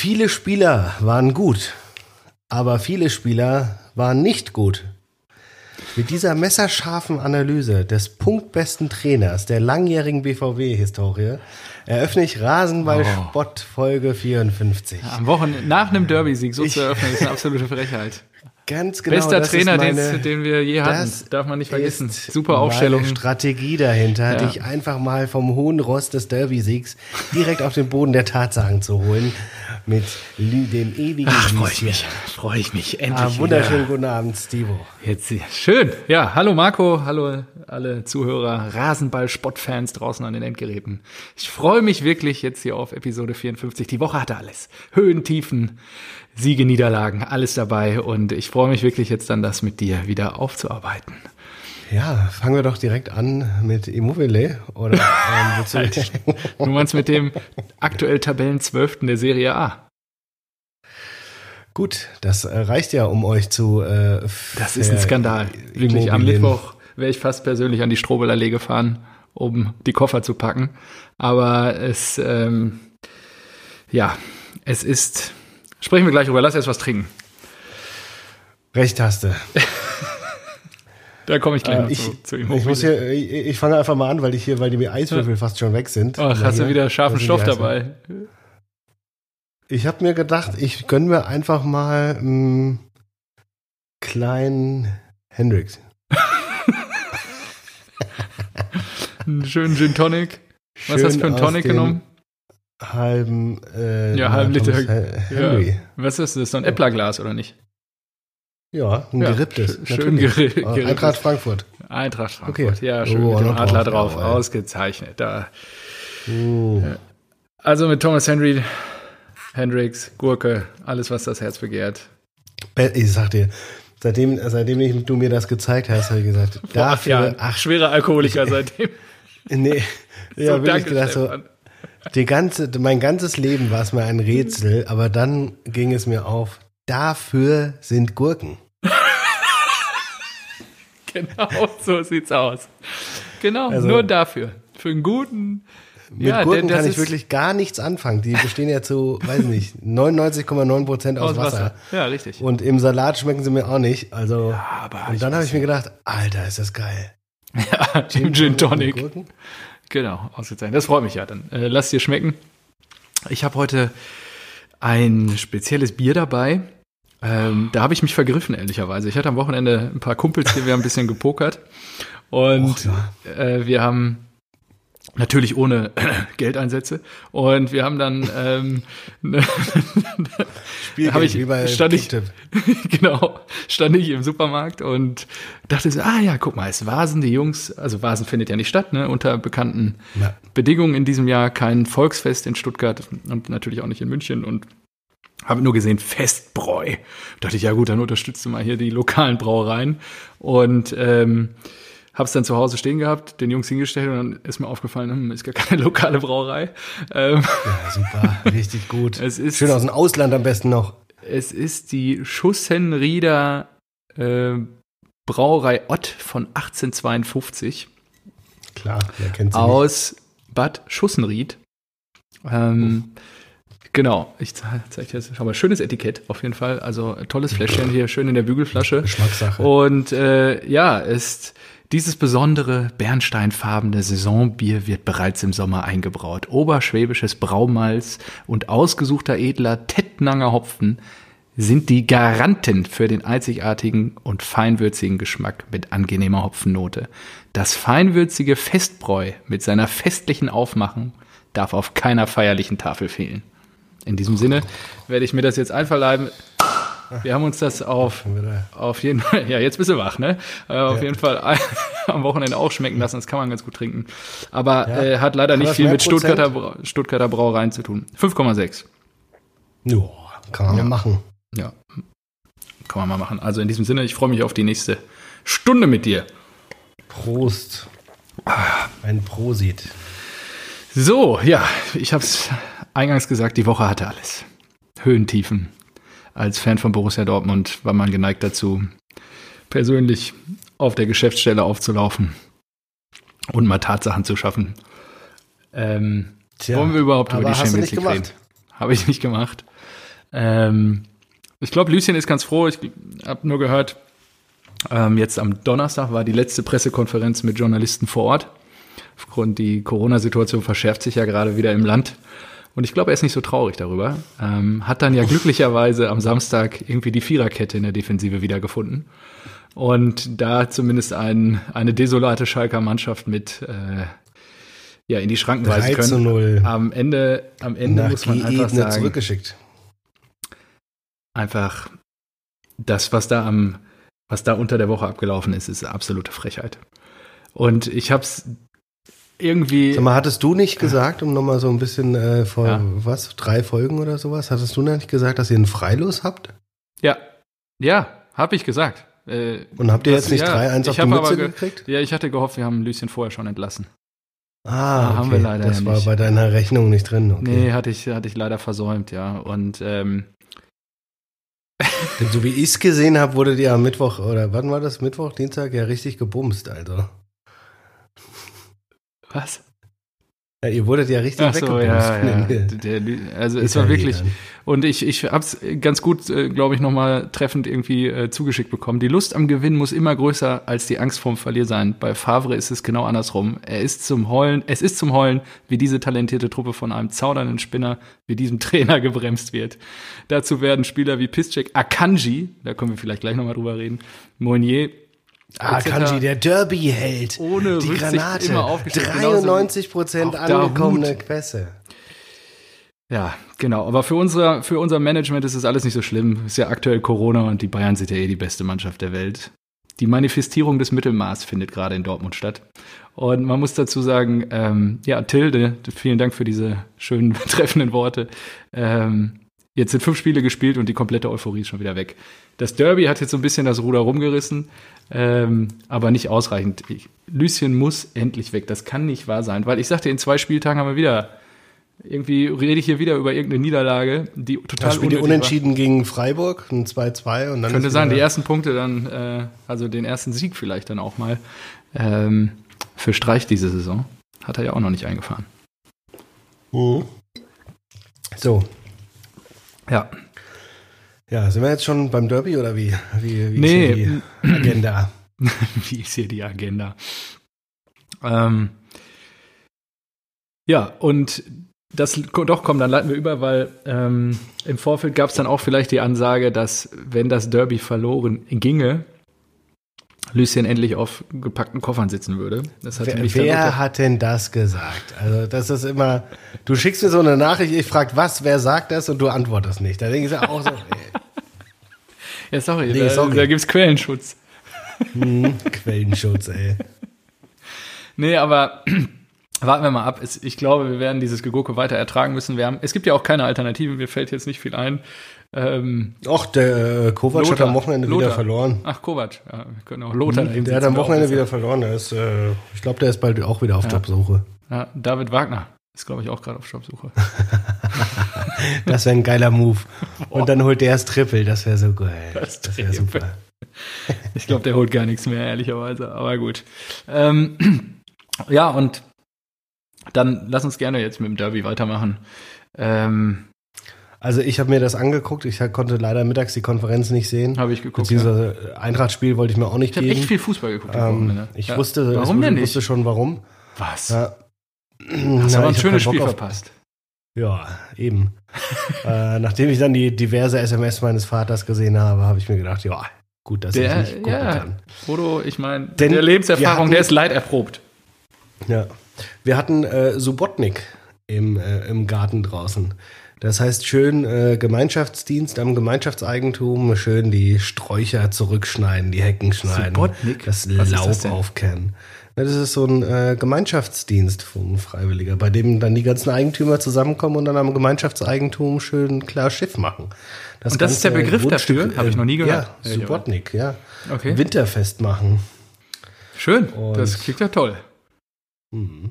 Viele Spieler waren gut, aber viele Spieler waren nicht gut. Mit dieser messerscharfen Analyse des punktbesten Trainers der langjährigen BVW-Historie eröffne ich Rasenball Oh. Folge 54. Am Wochenende nach einem Derby-Sieg so zu eröffnen, ist eine absolute Frechheit. Ganz genau. Bester das Trainer, ist meine, den, den wir je hatten. das Darf man nicht vergessen. ist Super Aufstellung. Meine Strategie dahinter, Ja. dich einfach mal vom hohen Ross des Derby-Siegs direkt auf den Boden der Tatsachen zu holen. Mit dem ewigen Ach, freue ich mich. Freue ich mich. Endlich. Ah, wunderschönen wieder. guten Abend, Stivo. Jetzt, schön. Ja, hallo Marco, hallo alle Zuhörer, Rasenball-Spott-Fans draußen an den Endgeräten. Ich freue mich wirklich jetzt hier auf Episode 54. Die Woche hatte alles. Höhen, Tiefen, Siege, Niederlagen, alles dabei. Und ich freue mich wirklich jetzt dann, das mit dir wieder aufzuarbeiten. Ja, fangen wir doch direkt an mit Immobile. Oder ähm, willst du- meinst mit dem aktuell Tabellenzwölften der Serie A. Gut, das reicht ja, um euch zu. Äh, Das ist ein Skandal. Wirklich, am Mittwoch wäre ich fast persönlich an die Strobelallee gefahren, um die Koffer zu packen. Aber es, ähm, ja, es ist, sprechen wir gleich drüber, lass erst was trinken. Recht hast du. Da komme ich gleich Äh, noch ich, zu, zu ich, Immobilien. muss hier, ich, ich fange einfach mal an, weil ich hier, weil die Eiswürfel fast schon weg sind. Ach, hast du Hier, wieder scharfen Stoff dabei? Ich habe mir gedacht, ich gönn mir einfach mal einen kleinen Hendrix. Einen schönen Gin Tonic. Was Schön hast du für einen Tonic genommen? Halben, äh, Ja, halben Liter. Hen- Henry. Ja. Was ist das? So ein Äpplerglas oder nicht? Ja, ein Ja, geripptes. schön- geri- Äh, geripptes. Eintracht Frankfurt. Eintracht Frankfurt. Okay. Ja, schön Oh, mit dem Adler drauf, drauf. Ausgezeichnet. Da. Uh, Also mit Thomas Henry, Hendrix, Gurke, alles, was das Herz begehrt. Be- Ich sag dir, seitdem, seitdem du mir das gezeigt hast, habe ich gesagt, dafür, ja, ach, schwerer Alkoholiker seitdem. nee. Ja, so, wirklich gedacht, so, Stefan. Die ganze, mein ganzes Leben war es mir ein Rätsel, aber dann ging es mir auf, dafür sind Gurken. Genau, so sieht's aus. Genau, Also- nur dafür. Für einen guten. Mit ja, Gurken kann ich wirklich gar nichts anfangen. Die bestehen ja zu, weiß nicht, 99,9 Prozent aus, aus Wasser. Wasser. Ja, richtig. Und im Salat schmecken sie mir auch nicht. Also, aber und dann habe ich mir gedacht, Alter, ist das geil. ja, Gin, Gin Tonic. Gurken? Genau, ausgezeichnet. Das freut mich ja. Dann äh, lass dir schmecken. Ich habe heute ein spezielles Bier dabei. Ähm, da habe ich mich vergriffen, ehrlicherweise. Ich hatte am Wochenende ein paar Kumpels hier, wir haben ein bisschen gepokert. Und Och, äh, wir haben natürlich ohne Geldeinsätze. Und wir haben dann ähm, Spielgeld, Hab ich- bei stand ich- genau, stand ich im Supermarkt und dachte so, ah ja, guck mal, es Vasen, die Jungs, also Vasen findet ja nicht statt, ne, unter bekannten Ja. Bedingungen in diesem Jahr, kein Volksfest in Stuttgart und natürlich auch nicht in München und habe nur gesehen Festbräu. Dachte ich, ja gut, dann unterstützt du mal hier die lokalen Brauereien und ähm, habe es dann zu Hause stehen gehabt, den Jungs hingestellt und dann ist mir aufgefallen, hm, ist gar keine lokale Brauerei. Ähm, Ja, super, richtig gut. Es ist- Schön aus dem Ausland am besten noch. Es ist die Schussenrieder äh, Brauerei Ott von 1852 Klar, wer kennt sie nicht. aus Bad Schussenried. Ähm, genau, ich zeige jetzt. Schau mal, schönes Etikett auf jeden Fall. Also tolles Fläschchen hier, schön in der Bügelflasche. Geschmackssache. Und äh, ja, ist dieses besondere bernsteinfarbene Saisonbier wird bereits im Sommer eingebraut. Oberschwäbisches Braumalz und ausgesuchter edler Tettnanger Hopfen sind die Garanten für den einzigartigen und feinwürzigen Geschmack mit angenehmer Hopfennote. Das feinwürzige Festbräu mit seiner festlichen Aufmachung darf auf keiner feierlichen Tafel fehlen. In diesem Sinne werde ich mir das jetzt einverleiben. Wir haben uns das auf auf jeden Fall, ja, jetzt bist du wach, ne? Äh, auf jeden Fall am Wochenende auch schmecken lassen, das kann man ganz gut trinken. Aber Ja. äh, hat leider nicht viel mit Stuttgarter, Stuttgarter Brauereien zu tun. 5,6. Ja, kann man mal machen. Ja. Kann man mal machen. Also in diesem Sinne, ich freue mich auf die nächste Stunde mit dir. Prost. Ein Prosit. So, ja, ich habe es eingangs gesagt, die Woche hatte alles. Höhentiefen. Als Fan von Borussia Dortmund war man geneigt dazu, persönlich auf der Geschäftsstelle aufzulaufen und mal Tatsachen zu schaffen. Ähm, Tja, wollen wir überhaupt über die Champions League reden? habe ich nicht gemacht. Ähm, ich glaube, Lucien ist ganz froh. Ich habe nur gehört, ähm, jetzt am Donnerstag war die letzte Pressekonferenz mit Journalisten vor Ort. Aufgrund die Corona-Situation verschärft sich ja gerade wieder im Land. Und ich glaube, er ist nicht so traurig darüber. Ähm, hat dann ja glücklicherweise am Samstag irgendwie die Viererkette in der Defensive wiedergefunden. Und da zumindest ein, eine desolate Schalker Mannschaft mit äh, ja, in die Schranken weisen können. Zu 0. Am Ende, am Ende muss man einfach sagen, zurückgeschickt. Einfach das, was da am, was da unter der Woche abgelaufen ist, ist absolute Frechheit. Und ich habe es irgendwie. Sag mal, hattest du nicht gesagt, um nochmal so ein bisschen äh, vor ja. was, drei Folgen oder sowas, hattest du nicht gesagt, dass ihr einen Freilos habt? Ja. Ja, habe ich gesagt. Äh, Und habt ihr jetzt nicht ja, 3-1 auf die Mütze ge gekriegt? Ja, ich hatte gehofft, wir haben Lucien vorher schon entlassen. Ah, okay. haben wir leider Das ja war bei deiner Rechnung nicht drin. Okay. Nee, hatte ich, hatte ich leider versäumt, ja. Und ähm, so wie ich es gesehen habe, wurde dir am Mittwoch, oder wann war das? Mittwoch, Dienstag ja richtig gebumst, Alter. Was? Ja, ihr wurdet ja richtig Ach so, ja, ja. Der, also es war wirklich und ich ich hab's ganz gut, äh, glaube ich, nochmal treffend irgendwie äh, zugeschickt bekommen. Die Lust am Gewinn muss immer größer als die Angst vorm Verlier sein. Bei Favre ist es genau andersrum. Er ist zum Heulen, es ist zum Heulen, wie diese talentierte Truppe von einem zaudernden Spinner wie diesem Trainer gebremst wird. Dazu werden Spieler wie Piszczek, Akanji, da können wir vielleicht gleich nochmal drüber reden, Mounier Ah, Kanji, der Derby-Held. Ohne die Rücksicht Granate. Immer 93 Prozent angekommene Pässe. Ja, genau. Aber für unser, für unser Management ist es alles nicht so schlimm. Ist ja aktuell Corona und die Bayern sind ja eh die beste Mannschaft der Welt. Die Manifestierung des Mittelmaß findet gerade in Dortmund statt. Und man muss dazu sagen, ähm, ja, Tilde, vielen Dank für diese schönen, treffenden Worte. Ähm, jetzt sind fünf Spiele gespielt und die komplette Euphorie ist schon wieder weg. Das Derby hat jetzt so ein bisschen das Ruder rumgerissen, ähm, aber nicht ausreichend. Ich, Lucien muss endlich weg. Das kann nicht wahr sein, weil ich sagte, in zwei Spieltagen haben wir wieder irgendwie rede ich hier wieder über irgendeine Niederlage, die total das Spiel die unentschieden war. gegen Freiburg, ein 2-2 und dann könnte sein, die ersten Punkte dann, äh, also den ersten Sieg vielleicht dann auch mal ähm, für Streich diese Saison, hat er ja auch noch nicht eingefahren. Mhm. So. Ja. Ja, sind wir jetzt schon beim Derby oder wie? Wie, wie nee. ist hier die Agenda? wie ist hier die Agenda? Ähm, ja, und das doch komm, dann leiten wir über, weil ähm, im Vorfeld gab es dann auch vielleicht die Ansage, dass wenn das Derby verloren ginge, Lucien endlich auf gepackten Koffern sitzen würde. Das wer wer hat denn das gesagt? Also das ist immer, du schickst mir so eine Nachricht, ich frage was, wer sagt das und du antwortest nicht. Da denke ich auch so, ey. Ja, sorry, nee, da, sorry. da gibt's Quellenschutz. Hm, Quellenschutz, ey. Nee, aber warten wir mal ab. Ich glaube, wir werden dieses Gegurke weiter ertragen müssen. Wir haben, es gibt ja auch keine Alternative, mir fällt jetzt nicht viel ein. Ähm, Och, der äh, Kovac Lothar. hat am Wochenende Lothar. wieder verloren. Ach, Kovac, ja, wir können auch Lothar hm, Der hat am Wochenende wieder verloren. Der ist, äh, ich glaube, der ist bald auch wieder auf ja. Jobsuche. Ja, David Wagner ist, glaube ich, auch gerade auf Jobsuche. das wäre ein geiler Move. Und dann holt der das Triple, das wäre so geil. Das, das wäre super. ich glaube, der holt gar nichts mehr, ehrlicherweise, aber gut. Ähm, ja, und dann lass uns gerne jetzt mit dem Derby weitermachen. Ähm, also ich habe mir das angeguckt. Ich konnte leider mittags die Konferenz nicht sehen. Habe ich geguckt. Beziehungsweise ja. Eintracht-Spiel wollte ich mir auch nicht ich geben. Ich habe echt viel Fußball geguckt. Ähm, ne? Ich ja. wusste, warum denn nicht? wusste schon warum. Was? Ja. Hast aber ein schönes Spiel verpasst. Ja, eben. äh, nachdem ich dann die diverse SMS meines Vaters gesehen habe, habe ich mir gedacht, ja, gut, dass der, ich nicht gucken ja, kann. Bodo, ich meine, der Lebenserfahrung, hatten, der ist leiderprobt. Ja. Wir hatten äh, Subotnik im, äh, im Garten draußen. Das heißt, schön äh, Gemeinschaftsdienst am Gemeinschaftseigentum, schön die Sträucher zurückschneiden, die Hecken schneiden, Subotnik? das Laub das aufkennen. Das ist so ein äh, Gemeinschaftsdienst vom Freiwilliger, bei dem dann die ganzen Eigentümer zusammenkommen und dann am Gemeinschaftseigentum schön klar Schiff machen. Das und das ist der Begriff dafür? Habe ich noch nie gehört. Ja, Subotnik, ja. Okay. Winterfest machen. Schön, und das klingt ja toll. Mhm.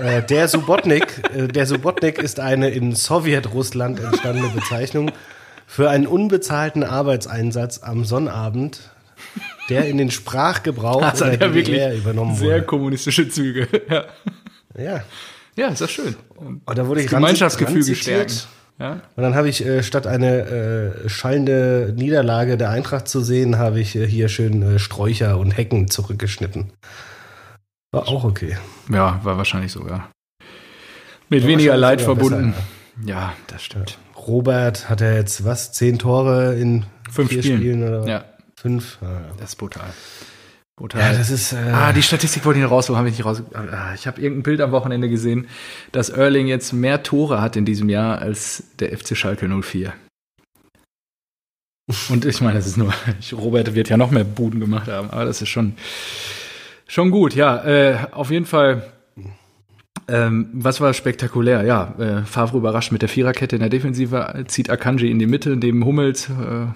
Äh, der Subotnik, äh, der Subotnik ist eine in Sowjetrussland entstandene Bezeichnung für einen unbezahlten Arbeitseinsatz am Sonnabend, der in den Sprachgebrauch das der DDR übernommen wurde. Sehr kommunistische Züge. Ja. ja. Ja, ist das schön. Und da wurde ich das Gemeinschaftsgefühl ranzitiert. gestärkt. Ja? Und dann habe ich äh, statt eine äh, schallende Niederlage der Eintracht zu sehen, habe ich äh, hier schön äh, Sträucher und Hecken zurückgeschnitten. War auch okay. ja, war wahrscheinlich sogar mit War weniger Leid verbunden. besser, Ja, das stimmt. Robert hat ja jetzt was? Zehn Tore in Fünf vier Spielen. Spielen oder? Ja, Fünf? Ah, ja. das ist brutal. Brutal. Ja, das ist. Äh, Ah, die Statistik wollte ich noch rausholen, habe ich nicht raus. Ah, Ich habe irgendein Bild am Wochenende gesehen, dass Erling jetzt mehr Tore hat in diesem Jahr als der FC Schalke 04. Und ich meine, das ist nur, Robert wird ja noch mehr Buden gemacht haben, aber das ist schon, schon gut. Ja, äh, auf jeden Fall. Ähm, was war spektakulär? Ja, äh, Favre überrascht mit der Viererkette in der Defensive, zieht Akanji in die Mitte, neben Hummels. Äh,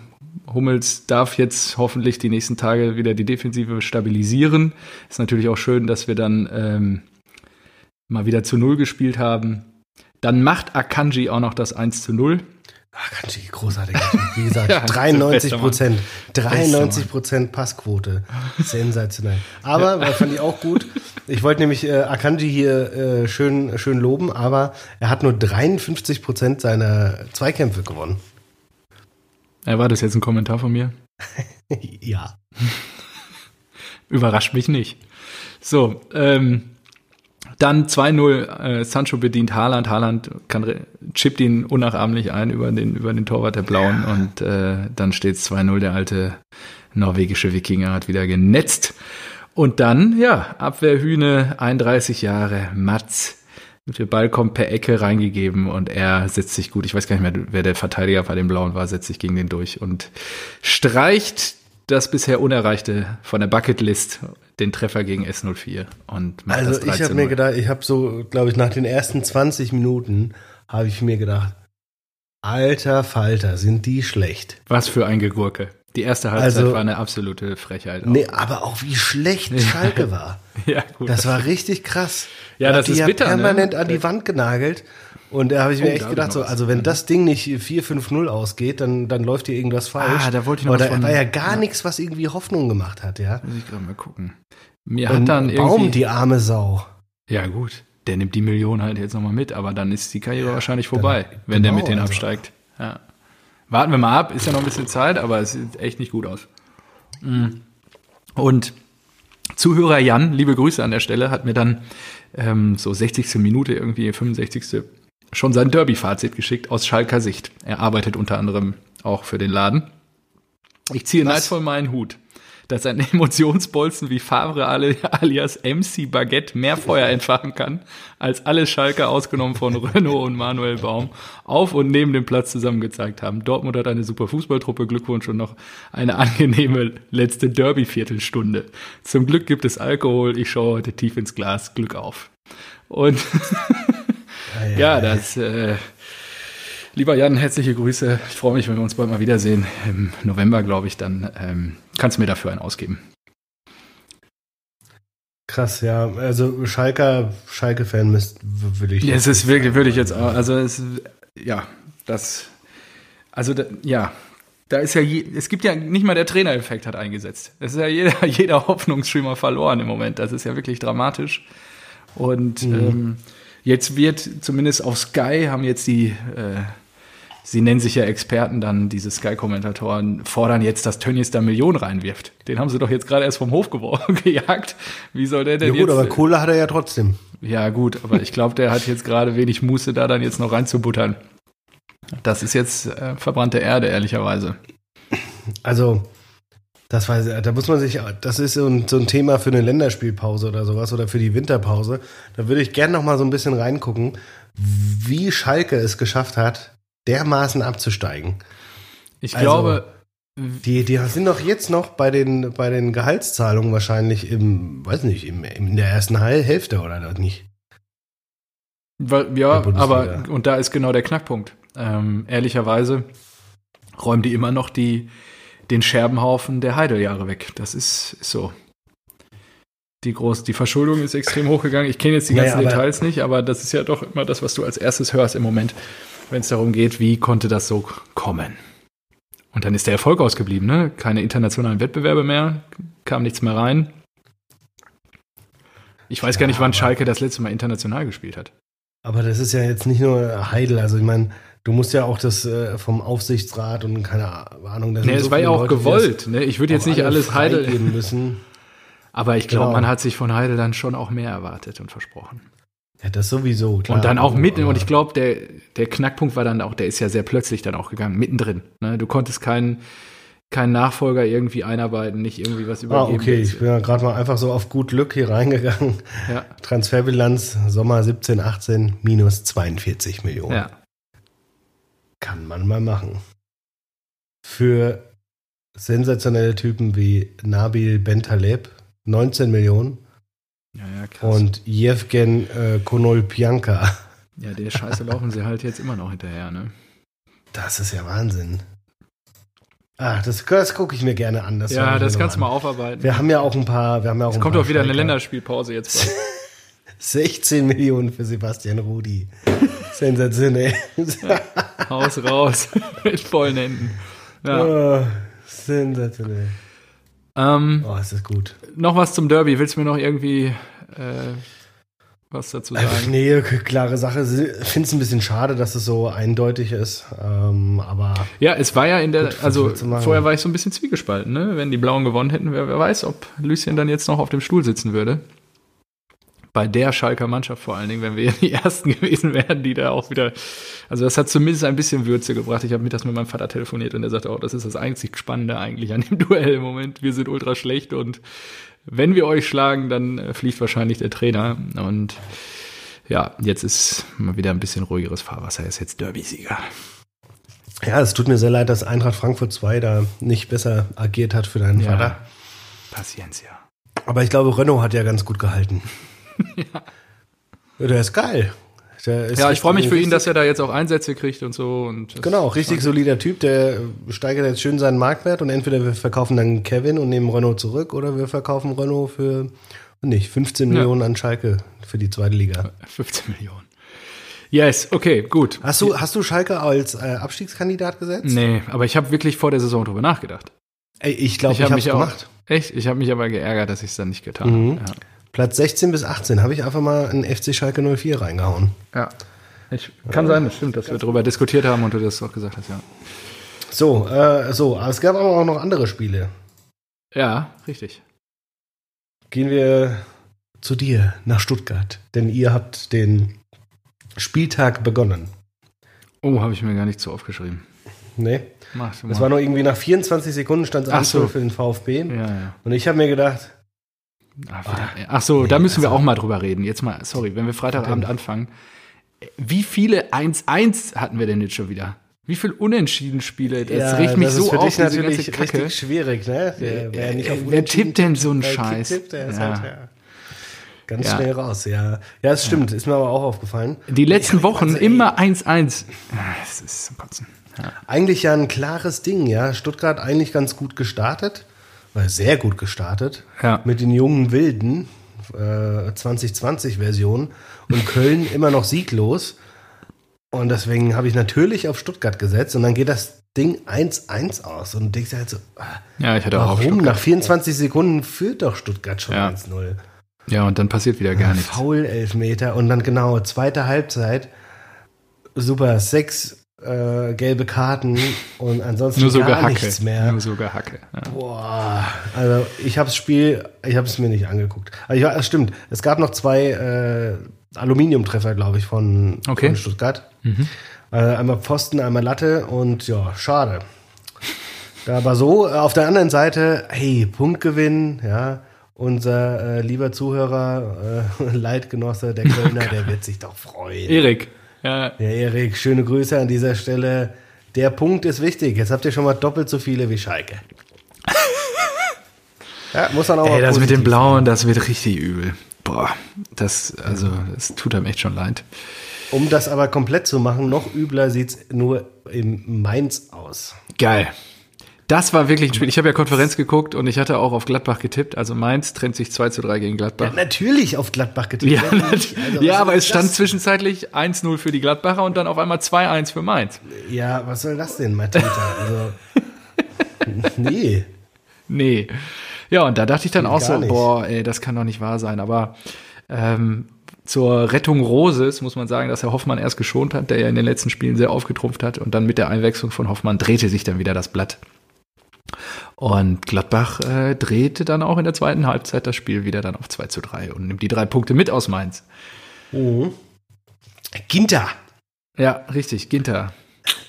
Hummels darf jetzt hoffentlich die nächsten Tage wieder die Defensive stabilisieren. Ist natürlich auch schön, dass wir dann ähm, mal wieder zu Null gespielt haben. Dann macht Akanji auch noch das 1 zu 0. Ach, ganz schön großartig. Wie gesagt, Ja, 93 Prozent. Bester 93 Prozent Passquote. Sensationell. Aber, das fand ich auch gut. Ich wollte nämlich äh, Akanji hier äh, schön, schön loben, aber er hat nur 53 Prozent seiner Zweikämpfe gewonnen. Ja, war das jetzt ein Kommentar von mir? ja. Überrascht mich nicht. So, ähm, dann 2-0, äh, Sancho bedient Haaland. Haaland kann, chippt ihn unnachahmlich ein über den, über den Torwart der Blauen und äh, dann steht es 2-0. Der alte norwegische Wikinger hat wieder genetzt. Und dann, ja, Abwehrhühne, 31 Jahre, Mats. Der Ball kommt per Ecke reingegeben und er setzt sich gut. Ich weiß gar nicht mehr, wer der Verteidiger bei den Blauen war, setzt sich gegen den durch und streicht das bisher Unerreichte von der Bucketlist, den Treffer gegen S04 und Also das 3 ich habe mir 0. gedacht, ich habe so, glaube ich, nach den ersten 20 Minuten habe ich mir gedacht, alter Falter, sind die schlecht. Was für ein Gegurke. Die erste Halbzeit Also- war eine absolute Frechheit. auch. Nee, aber auch wie schlecht Schalke war. Ja, gut. Das war richtig krass. Ja, das die ist bitter, ne? permanent an die Wand genagelt. Und da habe ich mir echt gedacht, so, also wenn das Ding nicht 4-5-0 ausgeht, dann, dann läuft hier irgendwas falsch. Ah, da wollte ich noch Aber da von- war ja gar nichts, was irgendwie Hoffnung gemacht hat, ja. Muss ich gerade mal gucken. Mir Und hat dann irgendwie. Baum, die arme Sau. ja, gut. Der nimmt die Million halt jetzt nochmal mit, aber dann ist die Karriere wahrscheinlich vorbei, dann- wenn der genau, mit denen also. absteigt. Ja. Warten wir mal ab, ist ja noch ein bisschen Zeit, aber es sieht echt nicht gut aus. Mm. Und Zuhörer Jan, liebe Grüße an der Stelle, hat mir dann ähm, so 60. Minute, irgendwie 65. schon sein Derby-Fazit geschickt aus Schalker Sicht. Er arbeitet unter anderem auch für den Laden. Ich ziehe Was? neidvoll meinen Hut, dass ein Emotionsbolzen wie Favre ali- alias MC Baguette mehr Feuer entfachen kann, als alle Schalker ausgenommen von Renault und Manuel Baum auf und neben dem Platz zusammen gezeigt haben. Dortmund hat eine super Fußballtruppe, Glückwunsch und noch eine angenehme letzte Derby-Viertelstunde. Zum Glück gibt es Alkohol, ich schaue heute tief ins Glas, Glück auf. Und ja, das, äh, lieber Jan, herzliche Grüße. Ich freue mich, wenn wir uns bald mal wiedersehen. Im November, glaube ich, dann ähm, kannst du mir dafür einen ausgeben. Krass, ja. Also Schalker, Schalke-Fan würde ich. Ja, es ist wirklich, würde ich jetzt auch, also es, ja, das, also da, ja, da ist ja, je, es gibt ja nicht mal der Trainereffekt hat eingesetzt. Es ist ja jeder, jeder Hoffnungsschimmer verloren im Moment. Das ist ja wirklich dramatisch. Und ähm, jetzt wird zumindest auf Sky haben jetzt die, äh, sie nennen sich ja Experten dann, diese Sky-Kommentatoren, fordern jetzt, dass Tönnies da Millionen reinwirft. Den haben sie doch jetzt gerade erst vom Hof gejagt. Wie soll der Ja, denn gut, jetzt? aber Kohle hat er ja trotzdem. Ja, gut, aber ich glaube, der hat jetzt gerade wenig Muße, da dann jetzt noch reinzubuttern. Das ist jetzt äh, verbrannte Erde, ehrlicherweise. Also, das weiß ich, da muss man sich, das ist so ein, so ein Thema für eine Länderspielpause oder sowas oder für die Winterpause. Da würde ich gerne noch mal so ein bisschen reingucken, wie Schalke es geschafft hat, dermaßen abzusteigen. Ich Also- glaube, Die, die sind doch jetzt noch bei den, bei den Gehaltszahlungen wahrscheinlich im, weiß nicht, im, in der ersten Hälfte oder nicht. weil- ja, aber, und da ist genau der Knackpunkt. Ähm, ehrlicherweise räumen die immer noch die, den Scherbenhaufen der Heideljahre weg. Das ist, ist so. Die, groß, die Verschuldung ist extrem hochgegangen. Ich kenne jetzt die ganzen aber- Details nicht, aber das ist ja doch immer das, was du als erstes hörst im Moment, wenn es darum geht, wie konnte das so kommen. Und dann ist der Erfolg ausgeblieben, ne? Keine internationalen Wettbewerbe mehr, kam nichts mehr rein. Ich weiß gar nicht, wann Schalke das letzte Mal international gespielt hat. Aber das ist ja jetzt nicht nur Heidel. Also ich meine, du musst ja auch das äh, vom Aufsichtsrat und keine Ahnung. Nee, es war ja auch gewollt. Ne? Ich würde jetzt nicht alles Heidel geben müssen. Aber ich glaube, Genau. man hat sich von Heidel dann schon auch mehr erwartet und versprochen. Ja, das sowieso. Klar. Und dann auch mitten, und ich glaube, der, der Knackpunkt war dann auch, der ist ja sehr plötzlich dann auch gegangen, mittendrin. Ne? Du konntest keinen keinen Nachfolger irgendwie einarbeiten, nicht irgendwie was Ah, übergeben. okay. Ich bin ja gerade mal einfach so auf gut Glück hier reingegangen. Ja, Transferbilanz Sommer 17, 18 minus 42 Millionen. ja. Kann man mal machen. Für sensationelle Typen wie Nabil Bentaleb 19 Millionen Ja, ja, krass. und Jevgen äh, Konolpianka. ja, der Scheiße laufen sie halt jetzt immer noch hinterher, ne? Das ist ja Wahnsinn. Ach, das, das gucke ich mir gerne an. Das ja, das kannst du mal aufarbeiten. Wir haben ja auch ein paar. Wir haben ja auch es kommt auch wieder eine Schalker. Länderspielpause jetzt bald. 16 Millionen für Sebastian Rudi. Sensationell. Haus raus mit vollen Händen. Ja. oh, sensationell. Ähm, Oh, ist das gut. noch was zum Derby. Willst du mir noch irgendwie äh, was dazu Äh, sagen? Nee, klare Sache. Ich finde es ein bisschen schade, dass es so eindeutig ist. Ähm, aber Ja, es war ja in der, Gut, also vorher war ich so ein bisschen zwiegespalten, ne? Wenn die Blauen gewonnen hätten, wer, wer weiß, ob Lucien dann jetzt noch auf dem Stuhl sitzen würde. Bei der Schalker Mannschaft vor allen Dingen, wenn wir die Ersten gewesen wären, die da auch wieder, also das hat zumindest ein bisschen Würze gebracht. Ich habe mittags mit meinem Vater telefoniert und er sagte, oh, das ist das einzig Spannende eigentlich an dem Duell im Moment. Wir sind ultra schlecht und wenn wir euch schlagen, dann äh, fliegt wahrscheinlich der Trainer und ja, jetzt ist mal wieder ein bisschen ruhigeres Fahrwasser. Er ist jetzt Derby-Sieger. ja, es tut mir sehr leid, dass Eintracht Frankfurt 2 da nicht besser agiert hat für deinen Ja. Vater. Paciencia. Aber ich glaube, Renault hat ja ganz gut gehalten. ja. Der ist geil. Der ist Ja, ich freue mich für ihn, dass er da jetzt auch Einsätze kriegt und so. Und Genau, richtig solider Typ, der steigert jetzt schön seinen Marktwert und entweder wir verkaufen dann Kevin und nehmen Renault zurück oder wir verkaufen Renault für nicht 15 Ja. Millionen an Schalke für die zweite Liga. 15 Millionen. Yes, okay, gut. Hast du, hast du Schalke als äh, Abstiegskandidat gesetzt? Nee, aber ich habe wirklich vor der Saison drüber nachgedacht. Ey, ich glaube, ich, hab habe es mich auch- gemacht. Echt? Ich habe mich aber geärgert, dass ich es dann nicht getan Mhm. habe. Platz 16 bis 18 habe ich einfach mal einen FC Schalke 04 reingehauen. Ja. Ich, kann sein, das stimmt, dass wir darüber diskutiert haben und du das auch gesagt hast, ja. So, äh, so, aber es gab aber auch noch andere Spiele. Ja, richtig. Gehen wir zu dir nach Stuttgart, denn ihr habt den Spieltag begonnen. Oh, habe ich mir gar nicht so aufgeschrieben. Nee? Mach du Das war noch irgendwie nach 24 Sekunden stand es Ach 1 so. für den VfB. ja, ja. Und ich habe mir gedacht, Ach, wieder, ach so, da nee, müssen wir also- auch mal drüber reden. Jetzt mal, sorry, wenn wir Freitagabend anfangen. Wie viele 1-1 hatten wir denn jetzt schon wieder? Wie viele Unentschieden-Spiele? Das ja, regt mich das so ist für auf, dich natürlich richtig schwierig, ne? Wer, wer, nicht auf Äh, wer Unentschieden tippt denn so einen wer Scheiß? Tippt, der ist Ja. halt, ja, ganz Ja. schnell raus, ja. Ja, es stimmt, ist mir aber auch aufgefallen. Die letzten Wochen immer 1-1. Ah, Das ist zum Kotzen. Eigentlich ja ein klares Ding, ja. Stuttgart eigentlich ganz gut gestartet, sehr gut gestartet. Ja. Mit den jungen Wilden, äh, 2020-Version. Und Köln immer noch sieglos. Und deswegen habe ich natürlich auf Stuttgart gesetzt. Und dann geht das Ding 1-1 aus. Und denkst halt so, ah, ja, ich hatte auch warum? Stuttgart. Nach 24 Sekunden führt doch Stuttgart schon Ja. 1-0. Ja, und dann passiert wieder gar nichts. Foul Elfmeter und dann genau zweite Halbzeit. Super, sechs äh, gelbe Karten und ansonsten Nur so gar Gehacke. nichts mehr. Nur so Gehacke. Ja. Boah, also ich habe das Spiel, ich habe es mir nicht angeguckt. Also ich, es stimmt, es gab noch zwei äh, Aluminiumtreffer, glaube ich, von, Okay. von Stuttgart. Äh, einmal Pfosten, einmal Latte und ja, schade. Ja, aber so, äh, auf der anderen Seite, hey, Punktgewinn, ja, unser äh, lieber Zuhörer, äh, Leitgenosse, der Kölner, der wird sich doch freuen. Erik. Ja, Ja, Erik, schöne Grüße an dieser Stelle. Der Punkt ist wichtig. Jetzt habt ihr schon mal doppelt so viele wie Schalke. ja, muss man auch ey, mal das mit den Blauen, das wird richtig übel. Boah, das, also, das tut einem echt schon leid. Um das aber komplett zu machen, noch übler sieht's nur im Mainz aus. Geil. Das war wirklich ein Spiel. Ich habe ja Konferenz geguckt und ich hatte auch auf Gladbach getippt. Also Mainz trennt sich 2 zu 3 gegen Ja, Gladbach. natürlich auf Gladbach getippt. Ja? Also, ja aber es stand zwischenzeitlich 1-0 für die Gladbacher und dann auf einmal 2-1 für Mainz. Ja, was soll das denn, Matita? Also, nee. Nee. Ja, und da dachte ich dann auch so, nicht. boah, ey, das kann doch nicht wahr sein. Aber ähm, zur Rettung Roses muss man sagen, dass er Hoffmann erst geschont hat, der ja in den letzten Spielen sehr aufgetrumpft hat. Und dann mit der Einwechslung von Hoffmann drehte sich dann wieder das Blatt. Und Gladbach äh, drehte dann auch in der zweiten Halbzeit das Spiel wieder dann auf 2 zu 3 und nimmt die drei Punkte mit aus Mainz. Mhm. Ginter. Ja, richtig, Ginter.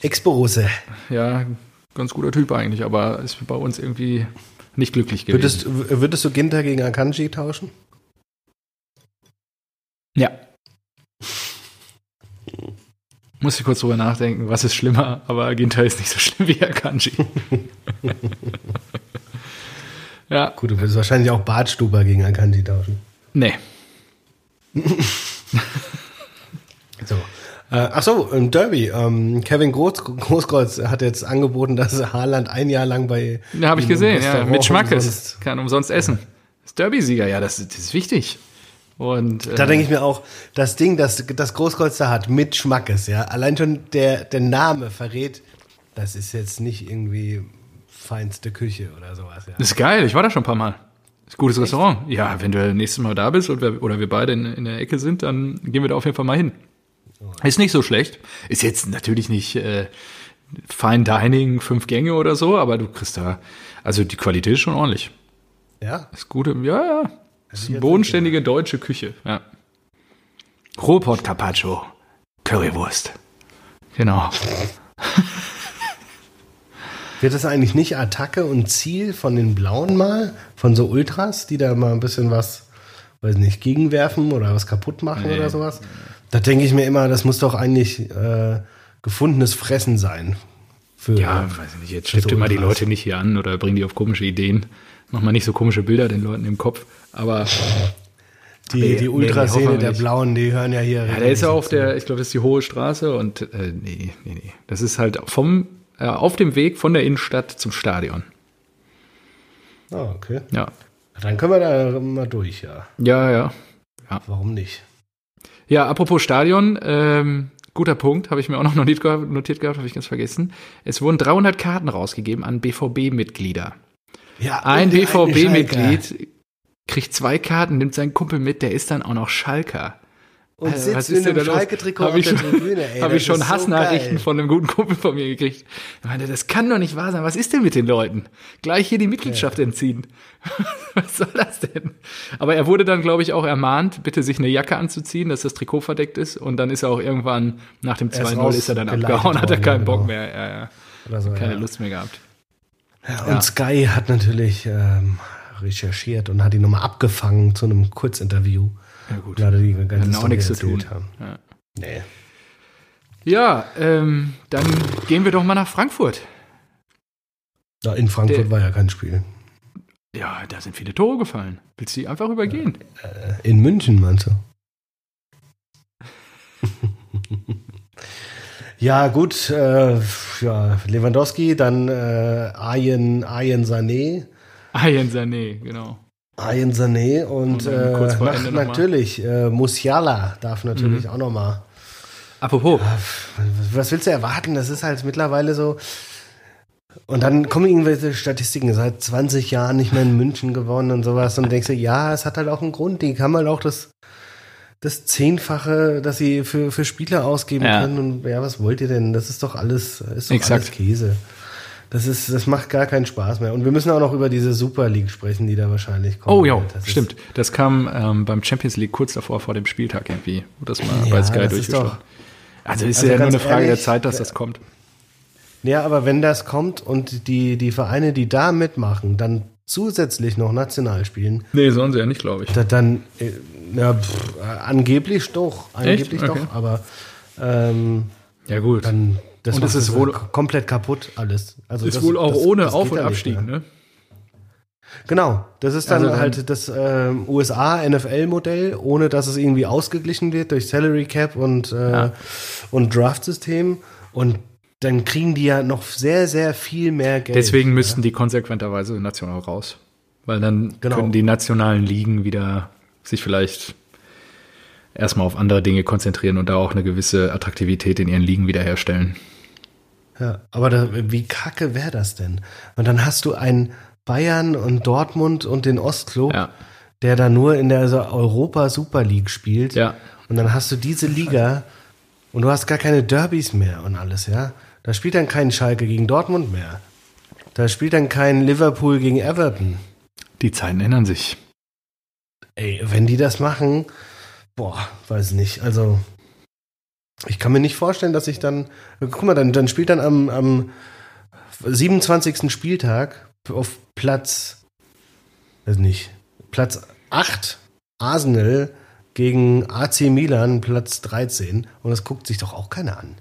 Ex-Borusse. Ja, ganz guter Typ eigentlich, aber ist bei uns irgendwie nicht glücklich gewesen. Würdest, würdest du Ginter gegen Akanji tauschen? Ja. Muss ich kurz drüber nachdenken, was ist schlimmer, aber Ginter ist nicht so schlimm wie Akanji. ja. Gut, du würdest wahrscheinlich auch Bartstuber gegen Akanji tauschen. Nee. so. Äh, ach so, im Derby. Ähm, Kevin Groß, Großkreuz hat jetzt angeboten, dass Haaland ein Jahr lang bei. Ja, habe ich gesehen, ja, mit Schmackes. Kann umsonst essen. Das Derby-Sieger, ja, das, das ist wichtig. Und, äh, da denke ich mir auch, das Ding, das das Großkreuz da hat, mit Schmackes, ja, allein schon der, der Name verrät, das ist jetzt nicht irgendwie feinste Küche oder sowas. Ja. Das ist geil, ich war da schon ein paar Mal. Das ist gutes Echt? Restaurant. Ja, wenn du nächstes Mal da bist oder wir, oder wir beide in, in der Ecke sind, dann gehen wir da auf jeden Fall mal hin. Ist nicht so schlecht. Ist jetzt natürlich nicht äh, Fine Dining, fünf Gänge oder so, aber du kriegst da, also die Qualität ist schon ordentlich. Ja. Ist gute, ja, ja. Ist eine bodenständige deutsche Küche, ja. Ruhrpott Carpaccio, Currywurst. Genau. Wird das eigentlich nicht Attacke und Ziel von den Blauen mal? Von so Ultras, die da mal ein bisschen was, weiß nicht, gegenwerfen oder was kaputt machen nee. oder sowas? Da denke ich mir immer, das muss doch eigentlich äh, gefundenes Fressen sein. Für, ja, weiß ich nicht. Jetzt so mal die Leute nicht hier an oder bring die auf komische Ideen. Mach mal nicht so komische Bilder den Leuten im Kopf. Aber die, nee, die Ultraszene nee, der Blauen, die hören ja hier. Ja, der ist ja auf der, ich glaube, das ist die Hohe Straße und äh, nee, nee, nee. Das ist halt vom, äh, auf dem Weg von der Innenstadt zum Stadion. Ah, okay. Ja. Dann können wir da mal durch, ja. Ja, ja. ja. Warum nicht? Ja, apropos Stadion, ähm, guter Punkt, habe ich mir auch noch notiert gehabt, notiert gehabt habe ich ganz vergessen. Es wurden 300 Karten rausgegeben an BVB-Mitglieder. Ja, ein BVB-Mitglied kriegt zwei Karten, nimmt seinen Kumpel mit, der ist dann auch noch Schalker. Und also, sitzt in einem Schalke-Trikot auf der Tribüne, ey. Habe ich schon Hassnachrichten so von einem guten Kumpel von mir gekriegt. Ich meinte, das kann doch nicht wahr sein. Was ist denn mit den Leuten? Gleich hier die Mitgliedschaft ja. entziehen. Was soll das denn? Aber er wurde dann, glaube ich, auch ermahnt, bitte sich eine Jacke anzuziehen, dass das Trikot verdeckt ist. Und dann ist er auch irgendwann, nach dem 2-0 ist, ist er dann abgehauen, hat er keinen Bock genau. mehr. Ja, ja. So, Keine. Lust mehr gehabt. Ja, und Sky hat natürlich ähm, recherchiert und hat ihn nochmal abgefangen zu einem Kurzinterview. Ja, gut. Die ganze Hat auch nichts zu tun. Haben. Ja. Nee. Ja, ähm, dann gehen wir doch mal nach Frankfurt. Ja, in Frankfurt Der, war ja kein Spiel. Ja, da sind viele Tore gefallen. Willst du die einfach übergehen? Äh, in München meinst du? ja, gut. Äh, ja, Lewandowski, dann äh, Ayen, Ayen Sané. Ayen Sané, genau. Ayen Sané und, und äh, nach, natürlich äh, Musiala darf natürlich mhm. auch noch mal. Apropos. Ja, was willst du erwarten? Das ist halt mittlerweile so. Und dann kommen irgendwelche Statistiken, seit 20 Jahren nicht mehr in München gewonnen und sowas. Und denkst du, ja, es hat halt auch einen Grund. Die haben halt auch das, das Zehnfache, dass sie für, für Spieler ausgeben ja. können. Und ja, was wollt ihr denn? Das ist doch alles, ist doch Exakt. alles Käse. Das ist, das macht gar keinen Spaß mehr. Und wir müssen auch noch über diese Super League sprechen, die da wahrscheinlich kommt. Oh ja, stimmt. Das kam ähm, beim Champions League kurz davor, vor dem Spieltag irgendwie. Das mal ja, bei Sky durchgeschlagen. Also ist also ja nur eine Frage ehrlich, der Zeit, dass das kommt. Ja, aber wenn das kommt und die, die Vereine, die da mitmachen, dann zusätzlich noch national spielen. Nee, sollen sie ja nicht, glaube ich. Da, dann, äh, ja, pff, angeblich doch. Angeblich okay. doch, aber ähm, ja gut. Dann das, und das ist wohl komplett kaputt alles. Also ist das, wohl auch das, ohne Auf- und Abstieg, ne? Genau, das ist dann, also halt das äh, USA-NFL-Modell, ohne dass es irgendwie ausgeglichen wird durch Salary Cap und, äh, ja. und Draft-System. Und dann kriegen die ja noch sehr, sehr viel mehr Geld. Deswegen ja? müssten die konsequenterweise national raus. Weil dann genau. können die nationalen Ligen wieder sich vielleicht erstmal auf andere Dinge konzentrieren und da auch eine gewisse Attraktivität in ihren Ligen wiederherstellen. Ja, aber da, wie kacke wäre das denn? Und dann hast du ein Bayern und Dortmund und den Ostclub, ja. der da nur in der also Europa Super League spielt. Ja. Und dann hast du diese Liga und du hast gar keine Derbys mehr und alles, ja. Da spielt dann kein Schalke gegen Dortmund mehr. Da spielt dann kein Liverpool gegen Everton. Die Zeiten ändern sich. Ey, wenn die das machen, boah, weiß nicht. Also, ich kann mir nicht vorstellen, dass ich dann, guck mal, dann, dann spielt dann am, am 27. Spieltag auf Platz, weiß nicht, Platz 8 Arsenal gegen AC Milan Platz 13 und das guckt sich doch auch keiner an.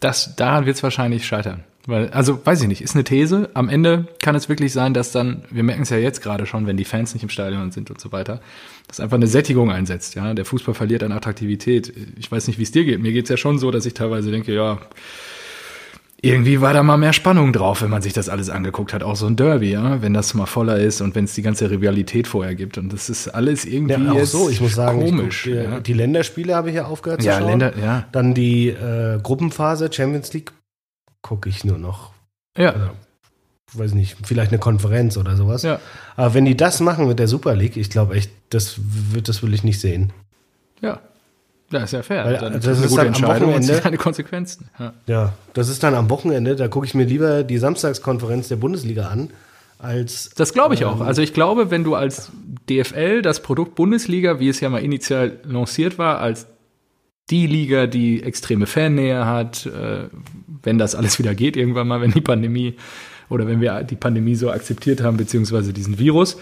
Das, daran wird es wahrscheinlich scheitern. Weil, also weiß ich nicht, ist eine These. Am Ende kann es wirklich sein, dass dann, wir merken es ja jetzt gerade schon, wenn die Fans nicht im Stadion sind und so weiter, dass einfach eine Sättigung einsetzt. Ja, der Fußball verliert an Attraktivität. Ich weiß nicht, wie es dir geht. Mir geht es ja schon so, dass ich teilweise denke, ja, irgendwie war da mal mehr Spannung drauf, wenn man sich das alles angeguckt hat. Auch so ein Derby, ja, wenn das mal voller ist und wenn es die ganze Rivalität vorher gibt. Und das ist alles irgendwie Ja, auch so, ich muss sagen, komisch. guck, die, ja. die Länderspiele habe ich ja aufgehört zu Ja, schauen. Länder, ja. Dann die äh, Gruppenphase Champions League gucke ich nur noch. Ja, Also, weiß nicht, vielleicht eine Konferenz oder sowas. ja, Aber wenn die das machen mit der Super League, ich glaube echt, das wird, das will ich nicht sehen. ja. Ja, ist ja fair. Weil, dann das ist eine gute dann am Wochenende- keine Konsequenzen. Ja. Ja, das ist dann am Wochenende, da gucke ich mir lieber die Samstagskonferenz der Bundesliga an, als Das glaube ich auch. Also ich glaube, wenn du als DFL das Produkt Bundesliga, wie es ja mal initial lanciert war, als die Liga, die extreme Fannähe hat, äh, wenn das alles wieder geht, irgendwann mal, wenn die Pandemie oder wenn wir die Pandemie so akzeptiert haben, beziehungsweise diesen Virus,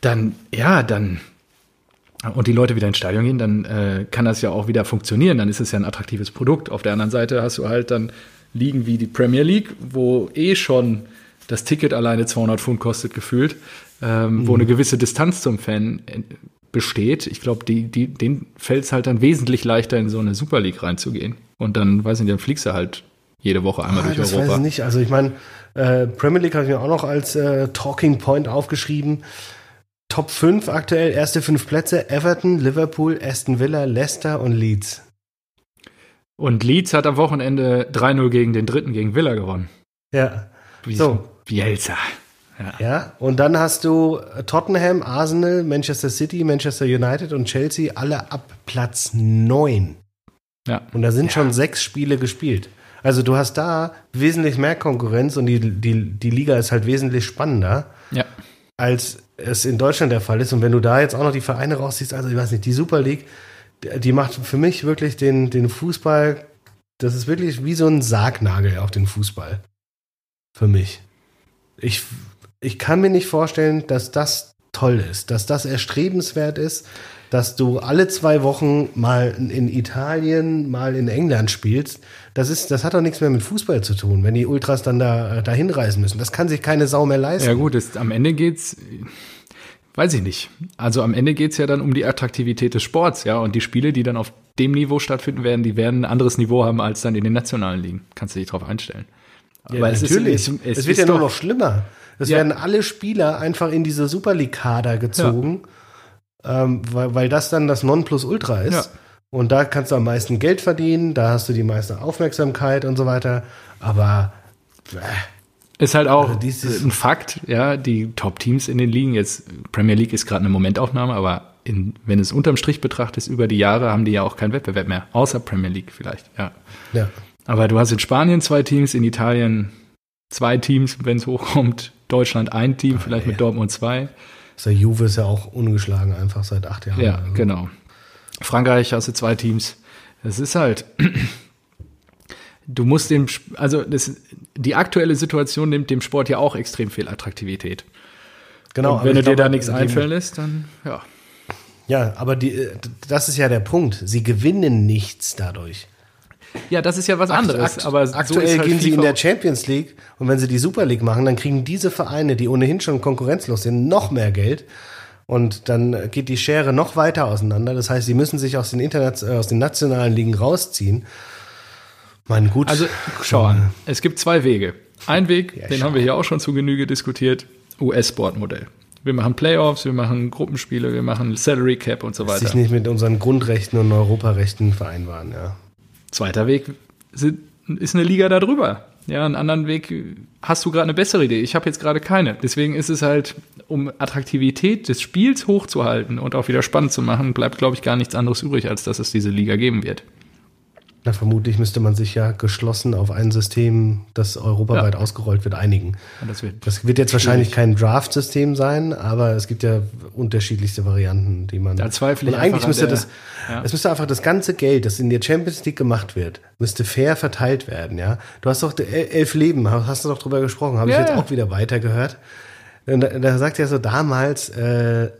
dann, ja, dann und die Leute wieder ins Stadion gehen, dann äh, kann das ja auch wieder funktionieren. Dann ist es ja ein attraktives Produkt. Auf der anderen Seite hast du halt dann Ligen wie die Premier League, wo eh schon das Ticket alleine 200 Pfund kostet, gefühlt, ähm, wo eine gewisse Distanz zum Fan äh, besteht. Ich glaube, die, die, denen fällt es halt dann wesentlich leichter, in so eine Super League reinzugehen. Und dann, weiß ich nicht, dann fliegst du halt jede Woche einmal Ah, durch das weiß Europa. ich nicht. Also ich meine, äh, Premier League habe ich mir auch noch als äh, Talking Point aufgeschrieben. Top 5 aktuell, erste fünf Plätze, Everton, Liverpool, Aston Villa, Leicester und Leeds. Und Leeds hat am Wochenende 3-0 gegen den dritten, gegen Villa gewonnen. Ja, Wie So. Bielsa. Ja. Und dann hast du Tottenham, Arsenal, Manchester City, Manchester United und Chelsea alle ab Platz 9. Ja. Und da sind schon sechs Spiele gespielt. Also du hast da wesentlich mehr Konkurrenz und die, die, die Liga ist halt wesentlich spannender. Ja. als es in Deutschland der Fall ist. Und wenn du da jetzt auch noch die Vereine rausziehst, also ich weiß nicht, die Super League, die macht für mich wirklich den, den Fußball, das ist wirklich wie so ein Sargnagel auf den Fußball. Für mich. Ich, ich kann mir nicht vorstellen, dass das toll ist, dass das erstrebenswert ist, dass du alle zwei Wochen mal in Italien, mal in England spielst. Das ist, das hat doch nichts mehr mit Fußball zu tun, wenn die Ultras dann da, da hinreisen müssen. Das kann sich keine Sau mehr leisten. Ja gut, es, am Ende geht's, weiß ich nicht. Also am Ende geht's ja dann um die Attraktivität des Sports, ja. Und die Spiele, die dann auf dem Niveau stattfinden werden, die werden ein anderes Niveau haben als dann in den nationalen Ligen. Kannst du dich drauf einstellen. Ja, Weil es ist- natürlich. es- Es, es wird ist ja nur noch schlimmer. Es Ja. werden alle Spieler einfach in diese Super League-Kader gezogen, ähm, weil, weil das dann das Nonplusultra ist. Ja. Und da kannst du am meisten Geld verdienen, da hast du die meiste Aufmerksamkeit und so weiter. Aber äh, Ist halt auch Also ein Fakt, ja, die Top-Teams in den Ligen, jetzt Premier League ist gerade eine Momentaufnahme, aber in, wenn es unterm Strich betrachtest, über die Jahre haben die ja auch keinen Wettbewerb mehr, außer Premier League vielleicht, ja. ja. Aber du hast in Spanien zwei Teams, in Italien zwei Teams, wenn es hochkommt, Deutschland ein Team, vielleicht mit Dortmund zwei. Der Juve ist ja auch ungeschlagen einfach seit acht Jahren. Ja, Also, genau. Frankreich hast du zwei Teams. Das ist halt. Du musst dem, also das, die aktuelle Situation nimmt dem Sport ja auch extrem viel Attraktivität. Genau. Und wenn du dir glaube, da nichts einfallen lässt, dann ja. Ja, aber die, äh, das ist ja der Punkt. Sie gewinnen nichts dadurch. Ja, das ist ja was anderes. Akt- aber so aktuell ist halt gehen sie in der Champions League und wenn sie die Super League machen, dann kriegen diese Vereine, die ohnehin schon konkurrenzlos sind, noch mehr Geld. Und dann geht die Schere noch weiter auseinander. Das heißt, sie müssen sich aus den, Internet, äh, aus den nationalen Ligen rausziehen. Mein gut. Also schau an, es gibt zwei Wege. Ein Weg, Ja, den schau. haben wir hier auch schon zu Genüge diskutiert, US-Sportmodell. Wir machen Playoffs, wir machen Gruppenspiele, wir machen Salary Cap und so weiter. sich nicht mit unseren Grundrechten und Europarechten vereinbaren, ja. Zweiter Weg sind, ist eine Liga darüber. Ja, einen anderen Weg hast du gerade eine bessere Idee. Ich habe jetzt gerade keine. Deswegen ist es halt, um Attraktivität des Spiels hochzuhalten und auch wieder spannend zu machen, bleibt, glaube ich, gar nichts anderes übrig, als dass es diese Liga geben wird. Na, vermutlich müsste man sich ja geschlossen auf ein System, das europaweit Ja. ausgerollt wird, einigen. Das wird Das wird jetzt wahrscheinlich kein Draft-System sein, aber es gibt ja unterschiedlichste Varianten, die man. Da zweifle ich Und eigentlich müsste der- das, ja. es müsste einfach das ganze Geld, das in der Champions League gemacht wird, müsste fair verteilt werden, ja. Du hast doch el- elf Leben, hast du doch drüber gesprochen, habe Ja, ich jetzt auch wieder weitergehört. Und da, da sagt er so damals, äh,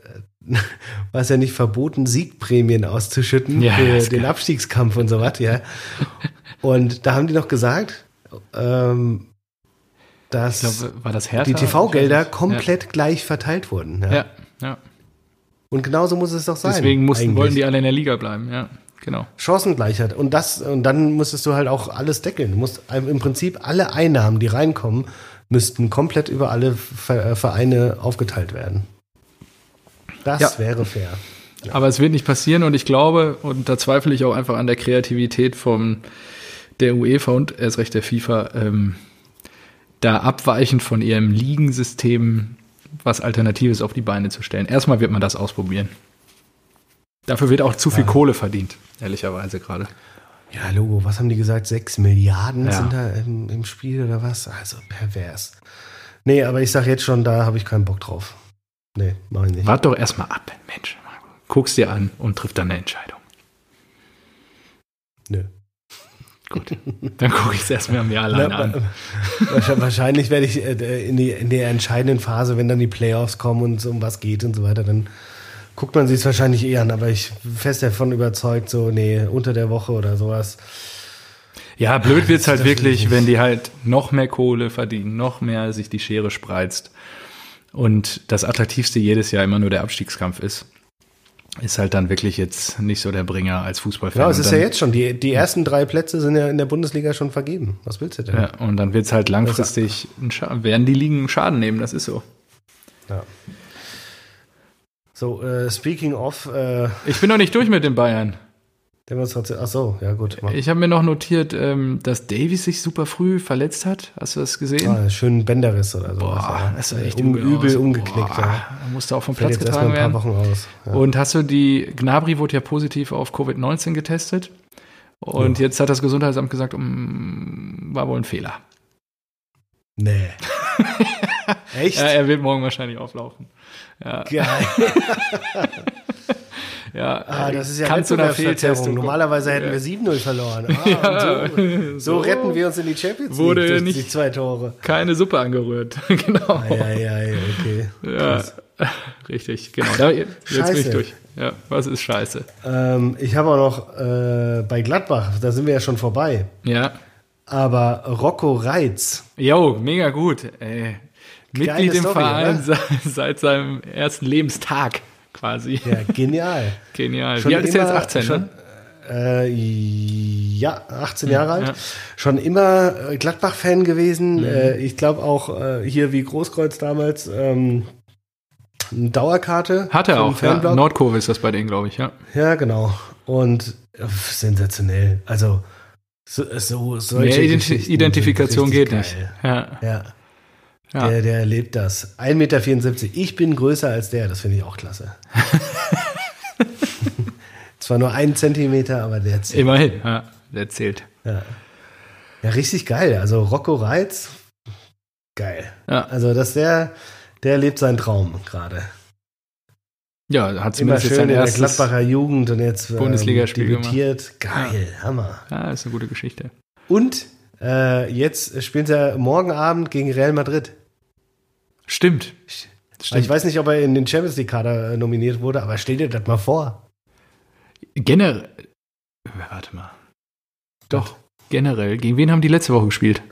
war es ja nicht verboten, Siegprämien auszuschütten Ja, für den geil. Abstiegskampf und so was, ja. Und da haben die noch gesagt, ähm, dass war das Hertha? die TV-Gelder komplett gleich verteilt wurden. Ja. Ja, ja. ja. Und genauso muss es doch sein. Deswegen mussten, eigentlich. wollten die alle in der Liga bleiben. Ja, genau. Chancengleichheit. Und das, und dann musstest du halt auch alles deckeln. Du musst im Prinzip alle Einnahmen, die reinkommen, müssten komplett über alle Ver- Vereine aufgeteilt werden. Das Ja. wäre fair. Aber es wird nicht passieren und ich glaube, und da zweifle ich auch einfach an der Kreativität vom der UEFA und erst recht der FIFA, ähm, da abweichend von ihrem Ligensystem was Alternatives auf die Beine zu stellen. Erstmal wird man das ausprobieren. Dafür wird auch zu viel Kohle verdient, ehrlicherweise gerade. Ja, Logo, was haben die gesagt? Sechs Milliarden Ja. sind da im, im Spiel oder was? Also pervers. Nee, aber ich sag jetzt schon, da habe ich keinen Bock drauf. Nee, mach ich nicht. Wart doch erstmal ab, Mensch. Guck's dir an und triff dann eine Entscheidung. Nö. Gut. Dann gucke ich es erstmal mir alleine Na, an. wahrscheinlich- werde ich äh, in, die, in der entscheidenden Phase, wenn dann die Playoffs kommen und es um was geht und so weiter, dann guckt man sich es wahrscheinlich eher an. Aber ich bin fest davon überzeugt, so, nee, unter der Woche oder sowas. Ja, blöd wird's halt Das will ich wirklich, wenn die halt noch mehr Kohle verdienen, noch mehr sich die Schere spreizt und das attraktivste jedes Jahr immer nur der Abstiegskampf ist. Ist halt dann wirklich jetzt nicht so der Bringer als Fußballfan. Ja, es ist ja jetzt schon. Die, die ersten drei Plätze sind ja in der Bundesliga schon vergeben. Was willst du denn? Ja, und dann wird's halt langfristig, werden die Ligen einen Schaden nehmen, das ist so. Ja. So, äh, speaking of äh, Ich bin noch nicht durch mit den Bayern. Demonstration. Ach so, ja gut. Mach. Ich habe mir noch notiert, ähm, dass Davies sich super früh verletzt hat. Hast du das gesehen? Ah, schönen Bänderriss oder so. Boah, das sah echt um, übel, aus. umgeknickt. Boah, Ja. er musste auch vom Fällt Platz jetzt getragen ein paar werden. Wochen aus. Ja. Und hast du die, Gnabry wurde ja positiv auf Covid-19 getestet. Und jetzt hat das Gesundheitsamt gesagt, mm, war wohl ein Fehler. Nee. Echt? Ja, er wird morgen wahrscheinlich auflaufen. Ja, Geil. ja Ah, das ist ja kann zu einer Wettbewerbsverzerrung. Fehltestung. Normalerweise hätten wir 7-0 verloren. Ah, und so, so retten wir uns in die Champions League Wurde durch nicht- die zwei Tore. Keine Suppe angerührt. genau. Eieiei, okay. Ja, richtig, genau. Da, jetzt bin ich durch. Ja, was ist scheiße? Ähm, ich habe auch noch äh, bei Gladbach, da sind wir ja schon vorbei. Ja. Aber Rocco Reitz, Jo, mega gut. Ey. Mitglied im Story, Verein oder? seit seinem ersten Lebenstag quasi. ja, genial. Genial. Schon Wie alt ist er jetzt? immer- 18, schon, ne? Äh, ja, 18 Jahre alt. ja. Schon immer äh, Gladbach-Fan gewesen. Äh, ich glaube auch äh, hier wie Großkreuz damals ähm, eine Dauerkarte. Hat er auch. Ja. Nordkurve ist das bei denen, glaube ich, ja. Ja, genau. Und äh, sensationell. Also so, so solche Geschichten Identifikation geht richtig nicht. geil. Ja. Ja, Ja. Der, der lebt das. 1,74 Meter. Ich bin größer als der. Das finde ich auch klasse. Zwar nur ein Zentimeter, aber der zählt. Immerhin, ja. Der zählt. Ja. ja, richtig geil. Also Rocco Reitz, geil. Ja. Also, dass der, der lebt seinen Traum gerade. Ja, hat Immer zumindest jetzt schön sein in der. Gladbacher Jugend und jetzt ähm, Bundesligaspiel debütiert. Geil, Hammer. Ja, ist eine gute Geschichte. Und äh, jetzt spielt er morgen Abend gegen Real Madrid. Stimmt. Also Ich weiß nicht, ob er in den Champions League Kader äh, nominiert wurde, aber stell dir das mal vor. Generell. Warte mal. Doch, generell. Gegen wen haben die letzte Woche gespielt?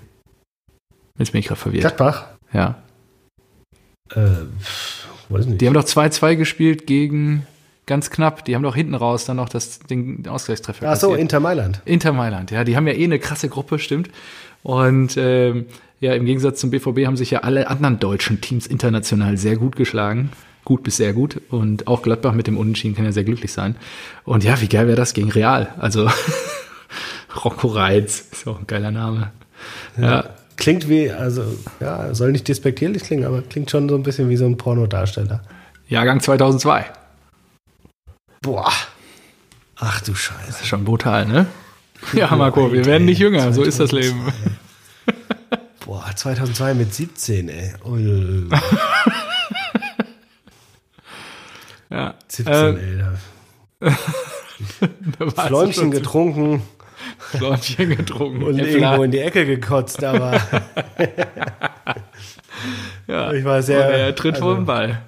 Jetzt bin ich gerade verwirrt. Gladbach? Ja. Äh, weiß nicht. Die haben doch 2-2 gespielt gegen ganz knapp. Die haben doch hinten raus dann noch das, den Ausgleichstreffer Ach so, kassiert. Inter Mailand. Inter Mailand, ja, die haben ja eh eine krasse Gruppe, stimmt. Und ähm, ja, im Gegensatz zum BVB haben sich ja alle anderen deutschen Teams international sehr gut geschlagen. Gut bis sehr gut. Und auch Gladbach mit dem Unentschieden kann ja sehr glücklich sein. Und ja, wie geil wäre das gegen Real? Also Rocco Reitz, ist auch ein geiler Name. Ja, klingt wie, also, ja, soll nicht despektierlich klingen, aber klingt schon so ein bisschen wie so ein Pornodarsteller. Jahrgang 2002. Boah. Ach du Scheiße. Schon brutal, ne? Ja, Marco, wir werden nicht jünger, so ist das Leben. Boah, 2002 mit 17, ey. Ui. Ja. 17, Ähm, ey. Da. da Fläumchen getrunken Fläumchen getrunken. und Äpfel- irgendwo in die Ecke gekotzt, aber ja. ich war sehr- Und er tritt also- vor den Ball.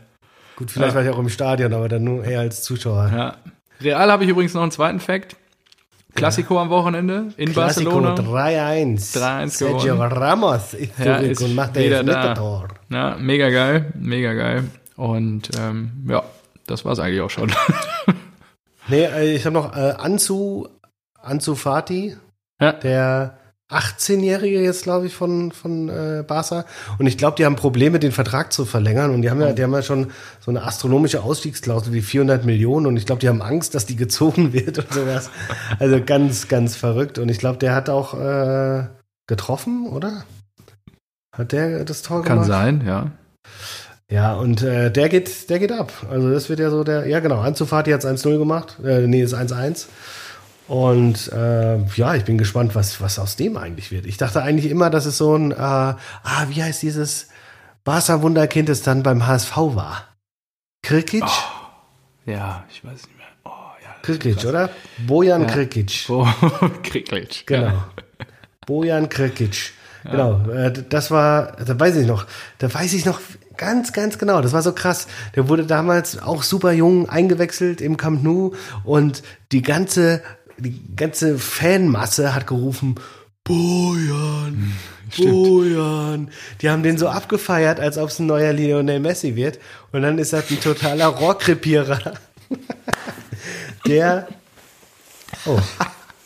Gut, vielleicht Ja. war ich auch im Stadion, aber dann nur eher als Zuschauer. Ja. Real habe ich übrigens noch einen zweiten Fact. Klassiko am Wochenende in Classico Barcelona. 3-1. 3-1 Sergio gewonnen. Ramos ist Ja, zurück ist und macht das da. Mitteltor. Ja, mega geil, mega geil. Und ähm, ja, das war's eigentlich auch schon. Nee, äh, ich habe noch äh, Anzu, Anzu Fati, Ja. der 18-Jährige jetzt, glaube ich, von, von äh, Barca. Und ich glaube, die haben Probleme, den Vertrag zu verlängern. Und die haben ja, die haben ja schon so eine astronomische Ausstiegsklausel wie 400 Millionen. Und ich glaube, die haben Angst, dass die gezogen wird und sowas. Also ganz, ganz verrückt. Und ich glaube, der hat auch äh, getroffen, oder? Hat der das Tor Kann gemacht? sein, ja. Ja, und äh, der geht, der geht ab. Also das wird ja so der, ja genau, Anzufahrt hat 1-0 gemacht, äh, nee, ist 1-1. Und äh, ja, ich bin gespannt, was, was aus dem eigentlich wird. Ich dachte eigentlich immer, dass es so ein, äh, ah, wie heißt dieses Barca-Wunderkind, das dann beim HSV war? Krikic? Ja, ich weiß nicht mehr. Oh, ja. Krikic, oder? Bojan Ja. Krikic. Oh, Krieglich. Genau. Ja. Bojan Krikic. Genau, äh, das war, da weiß ich noch, da weiß ich noch ganz, ganz genau, das war so krass. Der wurde damals auch super jung eingewechselt im Camp Nou und die ganze, die ganze Fanmasse hat gerufen, Bojan, Bojan. Die haben den so abgefeiert, als ob es ein neuer Lionel Messi wird. Und dann ist das ein totaler Rohrkrepierer. der, oh,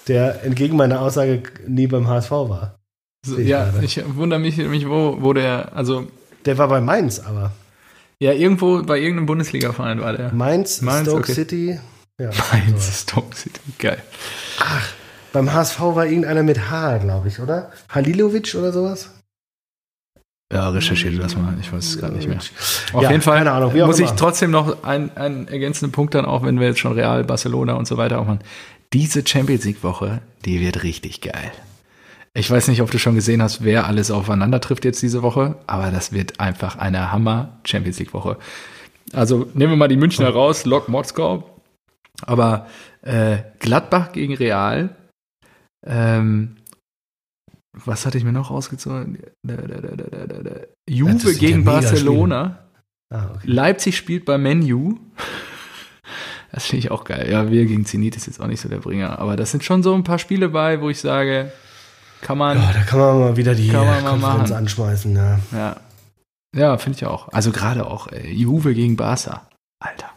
der entgegen meiner Aussage nie beim HSV war. So, ich ja, gerade. ich wundere mich, mich wo, wo der, also, Der war bei Mainz, aber ja, irgendwo bei irgendeinem Bundesliga-Verein war der. Mainz, Mainz, Stoke okay. City. Ja, Mainz, Stoke City. Geil. Beim HSV war irgendeiner mit H, glaube ich, oder? Halilovic oder sowas? Ja, recherchiert das mal. Ich weiß es gerade nicht mehr. Auf Ja, jeden Fall keine Ahnung, muss ich immer. trotzdem noch einen, einen ergänzenden Punkt dann auch, wenn wir jetzt schon Real, Barcelona und so weiter auch machen. Diese Champions League Woche, die wird richtig geil. Ich weiß nicht, ob du schon gesehen hast, wer alles aufeinander trifft jetzt diese Woche, aber das wird einfach eine Hammer Champions League Woche. Also nehmen wir mal die Münchner raus, Lok Moskau, aber äh, Gladbach gegen Real, ähm, was hatte ich mir noch rausgezogen? Da, da, da, Juve gegen Barcelona. Ah, okay. Leipzig spielt bei Menu. Das finde ich auch geil. Ja, wir gegen Zenit ist jetzt auch nicht so der Bringer. Aber das sind schon so ein paar Spiele bei, wo ich sage, kann man, Ja, da kann man mal wieder die Konferenz anschmeißen. Ja. ja. Ja, finde ich auch. Also gerade auch äh, Juve gegen Barca. Alter.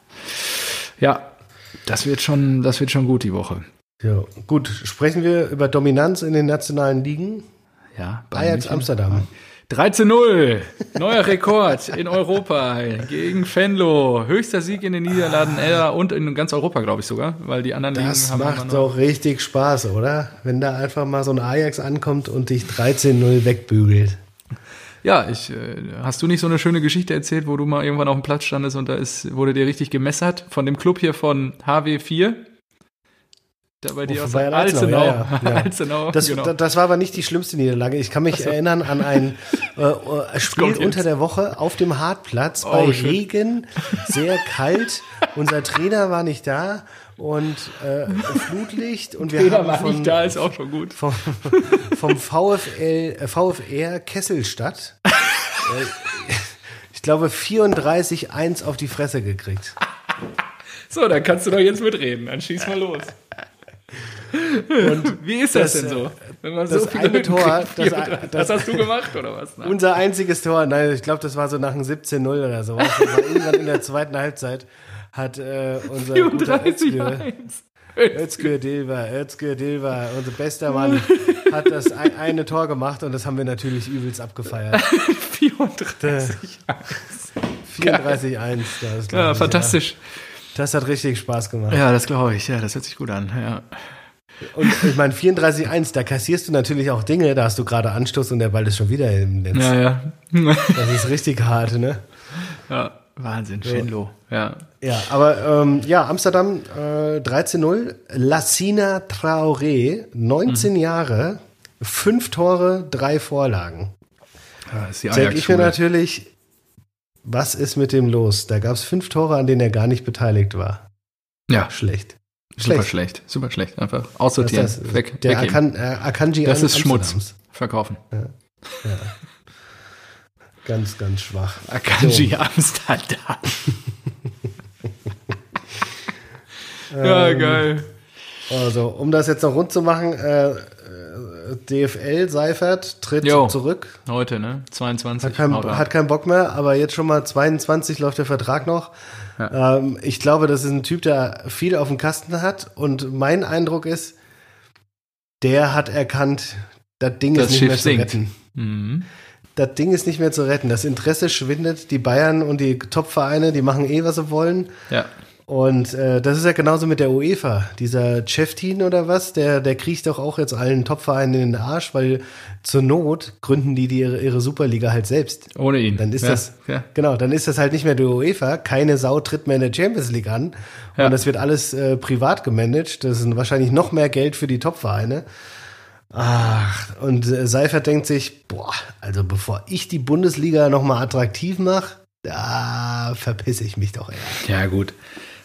Ja, das wird schon, das wird schon gut die Woche. Ja, gut, sprechen wir über Dominanz in den nationalen Ligen. Ja, Ajax. Amsterdam. 13-0, neuer Rekord in Europa gegen Venlo. Höchster Sieg in den Niederlanden äh, und in ganz Europa, glaube ich sogar, weil die anderen Das Ligen macht doch richtig Spaß, oder? Wenn da einfach mal so ein Ajax ankommt und dich 13-0 wegbügelt. Ja, ich, äh, hast du nicht so eine schöne Geschichte erzählt, wo du mal irgendwann auf dem Platz standest und da ist, wurde dir richtig gemessert von dem Club hier von HW4? Da bei dir aus Bayern Alzenau, Alzenau. ja, ja. Alzenau, Das, genau. da- das war aber nicht die schlimmste Niederlage. Ich kann mich erinnern an ein äh, äh, Spiel unter der Woche auf dem Hartplatz Oh, bei shit. Regen, sehr kalt. Unser Trainer war nicht da und äh, Flutlicht und wir haben von, nicht da, ist auch schon gut. vom, vom VfL, äh, VfR Kesselstadt, äh, ich glaube 34-1 auf die Fresse gekriegt. So, dann kannst du doch jetzt mitreden. Dann schieß mal los. Und wie ist das, das, denn so? Wenn man das so viele eine Tor, kriegt, das- das, das- hast du gemacht oder was? Nein. Unser einziges Tor, nein, ich glaube, das war so nach einem 17-0 oder so. Das war irgendwann in der zweiten Halbzeit hat äh, unser guter 34 Özgür, 1. Özgür Dilber, Özgür Dilber, unser bester Mann, hat das ein, eine Tor gemacht und das haben wir natürlich übelst abgefeiert. 34 34-1. das glaub Ja, ich, fantastisch. Ja. Das hat richtig Spaß gemacht. Ja, das glaube ich. Ja, das hört sich gut an. Ja. Und ich meine, 34-1, da kassierst du natürlich auch Dinge, da hast du gerade Anstoß und der Ball ist schon wieder im Netz. Ja, ja. Das ist richtig hart, ne? ja Wahnsinn, Schenlo. Ja. Ja, aber ähm, ja, Amsterdam äh, 13-0. Lassina Traoré, 19 Jahre, fünf Tore, drei Vorlagen. ja ist die Denke ich mir natürlich, was ist mit dem los? Da gab es fünf Tore, an denen er gar nicht beteiligt war. Ja, Schlecht. super schlecht. Super schlecht. Einfach aussortieren. Das ist Weg. der weggeben. Akan, äh, Akanji das ist Schmutz. Amsterdams. Verkaufen. Ganz, ganz schwach. Akanji Amsterdam. ja, geil. Also, um das jetzt noch rund zu machen, äh, DFL Seifert tritt Jo. zurück. Heute, ne? 22. Hat, kein, hat keinen Bock mehr, aber jetzt schon mal 22 läuft der Vertrag noch. Ähm, ich glaube, das ist ein Typ, der viel auf dem Kasten hat. Und mein Eindruck ist, der hat erkannt, das Ding Das ist nicht Schiff mehr zu sinkt. retten. Mhm. Das Ding ist nicht mehr zu retten. Das Interesse schwindet. Die Bayern und die Top-Vereine, die machen eh, was sie wollen. Ja. Und äh, das ist ja genauso mit der UEFA. Dieser Cheftin oder was, der, der kriegt doch auch jetzt allen Top-Vereinen in den Arsch, weil zur Not gründen die, die ihre, ihre Superliga halt selbst. Ohne ihn. Dann ist ja. das, Ja. genau, dann ist das halt nicht mehr die UEFA. Keine Sau tritt mehr in der Champions League an. Ja. Und das wird alles äh, privat gemanagt. Das ist wahrscheinlich noch mehr Geld für die Top-Vereine. Ach, und äh, Seifert denkt sich, boah, also bevor ich die Bundesliga nochmal attraktiv mache, da verpisse ich mich doch eher. Ja, gut.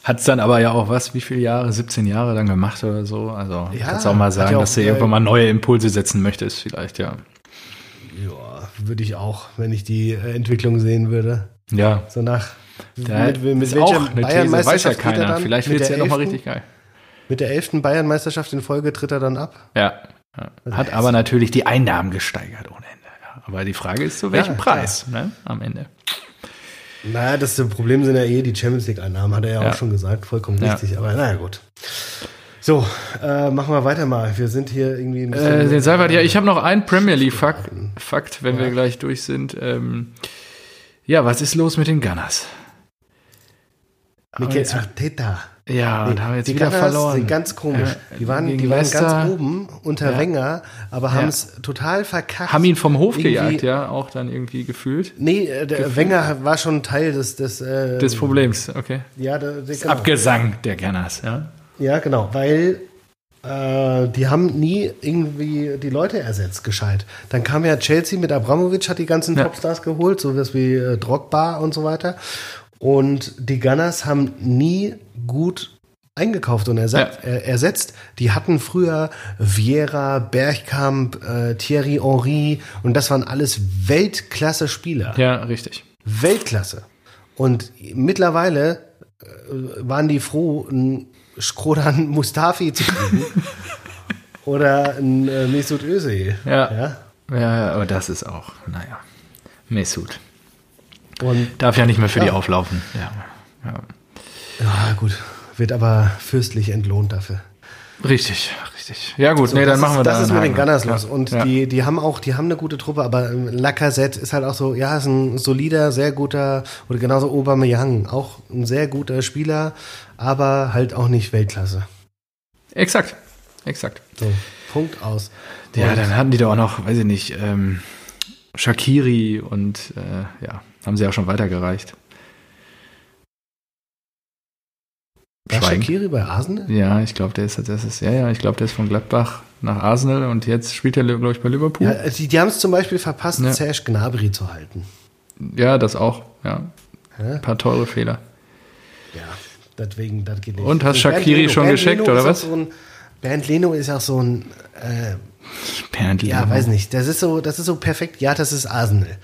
Hat's dann aber ja auch was, wie viele Jahre? 17 Jahre dann gemacht oder so? Also, Ja, kannst auch mal hat sagen, ja auch, dass du irgendwann mal neue Impulse setzen möchtest, vielleicht, ja. Ja, würde ich auch, wenn ich die äh, Entwicklung sehen würde. Ja. So nach Da mit, mit ist auch eine These, weiß ja er keiner. Vielleicht Mit wird's ja der nochmal 11.? richtig geil. Mit der elften Bayernmeisterschaft in Folge tritt er dann ab. Ja. Ja. Hat aber natürlich die Einnahmen gesteigert ohne Ende. Ja. Aber die Frage ist, zu welchem Ja, Preis, ne? Am Ende. Naja, das Problem sind ja eh die Champions League-Einnahmen, hat er ja, Ja. auch schon gesagt, vollkommen richtig. Aber naja, gut. So, äh, machen wir weiter mal. Wir sind hier irgendwie ein Äh, den Seibert, ja, ich habe noch einen Premier League-Fakt, Fakt, Fakt, wenn wir gleich durch sind. Ähm, ja, was ist los mit den Gunners? Mikel Arteta. Ja, und haben jetzt die wieder Gunners verloren. sind ganz komisch. Ja, die waren, die waren Leicester. ganz oben unter Ja. Wenger, aber haben es total verkackt. haben ihn vom Hof Irgendwie- gejagt, ja, auch dann irgendwie gefühlt. Nee, äh, der Wenger war schon Teil des des, äh, Des Problems, okay. ja, der, der, genau. Abgesang der Gunners, ja. ja, genau, weil äh, die haben nie irgendwie die Leute ersetzt, gescheit. Dann kam ja Chelsea mit Abramovic, hat die ganzen Ja. Topstars geholt, so was wie äh, Drogba und so weiter. Und die Gunners haben nie gut eingekauft und ersetzt. Ja. Äh, ersetzt. Die hatten früher Vieira, Bergkamp, äh, Thierry Henry und das waren alles Weltklasse-Spieler. Ja, richtig. Weltklasse. Und mittlerweile äh, waren die froh, einen Skrodan Mustafi zu kriegen. Oder ein äh, Mesut Özil. Ja. ja. Ja, ja, aber das ist auch, naja, Mesut. Und Darf ja nicht mehr für die Ja. auflaufen. Ja. ja. ja, gut. Wird aber fürstlich entlohnt dafür. Richtig, richtig. Ja gut, nee, das dann machen wir Das da ist mit den. Gunners los. Und ja. die, die haben auch, die haben eine gute Truppe, aber ähm, Lacazette ist halt auch so, ja, ist ein solider, sehr guter, oder genauso Aubameyang, auch ein sehr guter Spieler, aber halt auch nicht Weltklasse. Exakt, exakt. So, Punkt aus. Ja, Und- dann hatten die doch auch noch, weiß ich nicht, ähm, Shakiri und äh, ja, haben sie auch schon weitergereicht. War Schweigen. Shaqiri bei Arsenal? Ja, ich glaube, der ist das ist, ja, ja, ich glaube, der ist von Gladbach nach Arsenal und jetzt spielt er, glaube ich, bei Liverpool. Ja, die, die haben es zum Beispiel verpasst, Ja. Serge Gnabry zu halten. Ja, das auch, ja. Hä? Ein paar teure Fehler. Ja, deswegen, das geht nicht. Und hast Bernd Shaqiri Leno- schon Bernd gescheckt, Leno oder was? So ein, Bernd Leno ist auch so ein, äh, Bernd ja, weiß nicht, das ist so, das ist so perfekt. Ja, das ist Arsenal.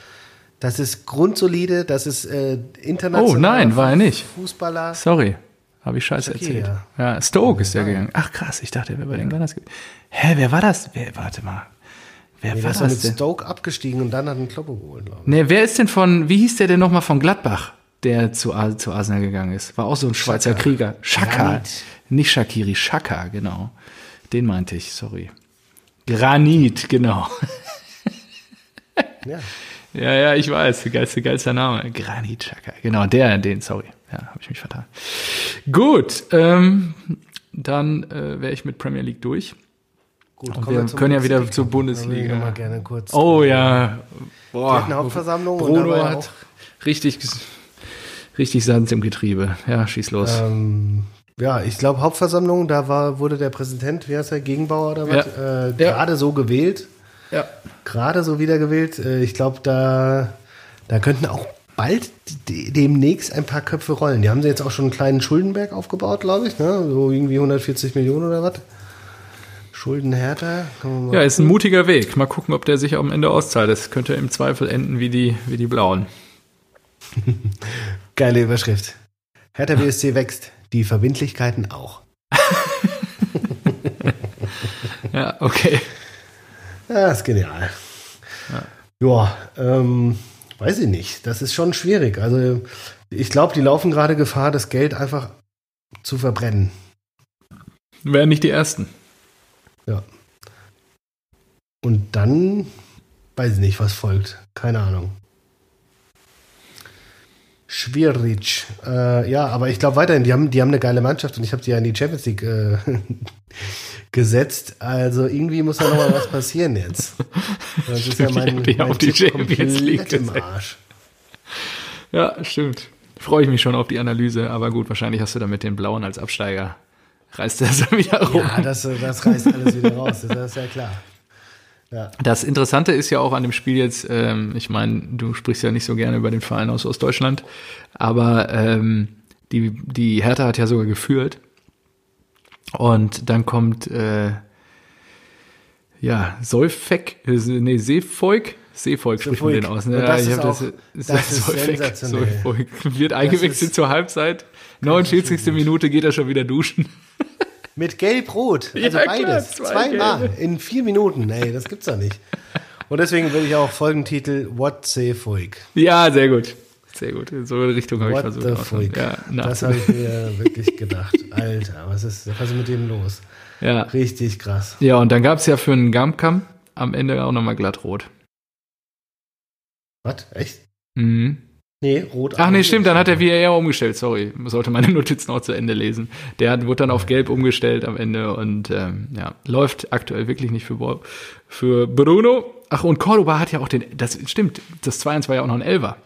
Das ist grundsolide, das ist äh, international. Oh, nein, war er nicht. Fußballer. Sorry, habe ich Scheiße okay, erzählt. ja. Ja, Stoke ist der gegangen. Ach krass, ich dachte, er wäre bei den Gunners. Hä, wer war das? Wer, warte mal. Wer Nee, war das mit denn? Stoke abgestiegen und dann hat einen Kloppo geholt, glaube ich. Nee, wer ist denn von, wie hieß der denn nochmal von Gladbach, der zu, zu Arsenal gegangen ist? War auch so ein Schweizer Xhaka. Krieger. Schaka. Granit. Nicht Shakiri, Schaka, genau. Den meinte ich, sorry. Granit, genau. Ja. Ja, ja, ich weiß, geilste, geilster Name. Granit Xhaka. Genau, der, den, sorry. Ja, habe ich mich vertan. Gut, ähm, dann äh, wäre ich mit Premier League durch. Gut, Und wir können ja wieder Bundesliga. zur Bundesliga. mal gerne kurz. Oh ja. Boah. Hauptversammlung und da Bruno hat richtig, richtig Sand im Getriebe. Ja, schieß los. Ähm, ja, ich glaube Hauptversammlung, da war, wurde der Präsident, wie heißt er, Gegenbauer oder was, Ja. äh, Ja. gerade so gewählt. ja. Gerade so wiedergewählt. Äh, ich glaube, da, da könnten auch bald demnächst ein paar Köpfe rollen. Die haben sie jetzt auch schon einen kleinen Schuldenberg aufgebaut, glaube ich, ne? So irgendwie 140 Millionen oder was. Schuldenhärter. Ja, ist ein mutiger Weg. Mal gucken, ob der sich am Ende auszahlt. Das könnte im Zweifel enden wie die, wie die Blauen. Geile Überschrift. Hertha BSC wächst, die Verbindlichkeiten auch. Ja, okay. Ja, ist genial. Ja, ähm, weiß ich nicht. Das ist schon schwierig. Also ich glaube, die laufen gerade Gefahr, das Geld einfach zu verbrennen. Wären nicht die Ersten. Und dann weiß ich nicht, was folgt. Keine Ahnung. Schwierig. Äh, ja, aber ich glaube weiterhin, die haben, die haben eine geile Mannschaft und ich habe die ja in die Champions League äh, gesetzt. Also irgendwie muss da noch mal was passieren jetzt. Das ist ja Stimmt, mein, die mein auf die Champions League im. Arsch. Ja, stimmt. Freue ich mich schon auf die Analyse. Aber gut, wahrscheinlich hast du da mit den Blauen als Absteiger. Reißt das wieder rum. Ja, das, das reißt alles wieder raus, das ist ja klar. Ja. Das Interessante ist ja auch an dem Spiel jetzt, ähm, ich meine, du sprichst ja nicht so gerne über den Verein aus Ostdeutschland, aber ähm, die, die Hertha hat ja sogar geführt. Und dann kommt, äh, ja, Seufek, äh, nee, Seefolk, Seefolk spricht man den aus. Ne? das ich ist auch- das ist sensationell. Seefolk wird eingewechselt zur Halbzeit. 49. Minute geht er schon wieder duschen. Mit Gelb-Rot, also Ja, klar, beides. zwei Zweimal in vier Minuten. Nee, das gibt's doch nicht. Und deswegen will ich auch Folgentitel What the Fuig. Ja, sehr gut. Sehr gut. In so eine Richtung habe ich versucht. the. Fuig. Ja, das habe ich mir wirklich gedacht. Alter, was ist, was ist mit dem los? ja. Richtig krass. Ja, und dann gab es ja für einen Gamkam am Ende auch nochmal glattrot. Was? Echt? Mhm. Nee, rot. Ach nee, stimmt, dann hat der VAR umgestellt, sorry. Sollte meine Notizen auch zu Ende lesen. Der hat, wurde dann auf gelb umgestellt am Ende und ähm, ja, läuft aktuell wirklich nicht für, Bo- für Bruno. Ach, und Cordoba hat ja auch den, das stimmt, das 2-1 war ja auch noch ein Elfer.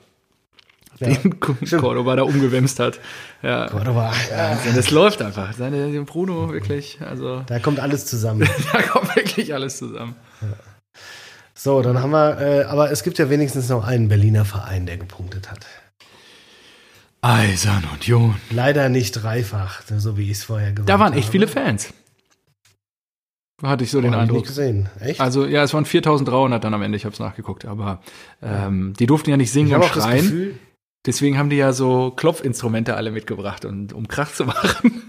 Ja, Den Cordoba da umgewemst hat. Ja, Cordoba. Ja, das läuft einfach. Seine Bruno wirklich, also da kommt alles zusammen. da kommt wirklich alles zusammen. So, dann haben wir, äh, aber es gibt ja wenigstens noch einen Berliner Verein, der gepunktet hat. Eisern Union. Leider nicht dreifach, so wie ich es vorher gesagt Da habe. waren echt viele Fans. Hatte ich so den Hab ich nicht Eindruck. gesehen. Echt? Also ja, es waren 4300 dann am Ende, ich habe es nachgeguckt, aber ähm, die durften ja nicht singen ich und habe schreien. Gefühl, Deswegen haben die ja so Klopfinstrumente alle mitgebracht, und, um Krach zu machen.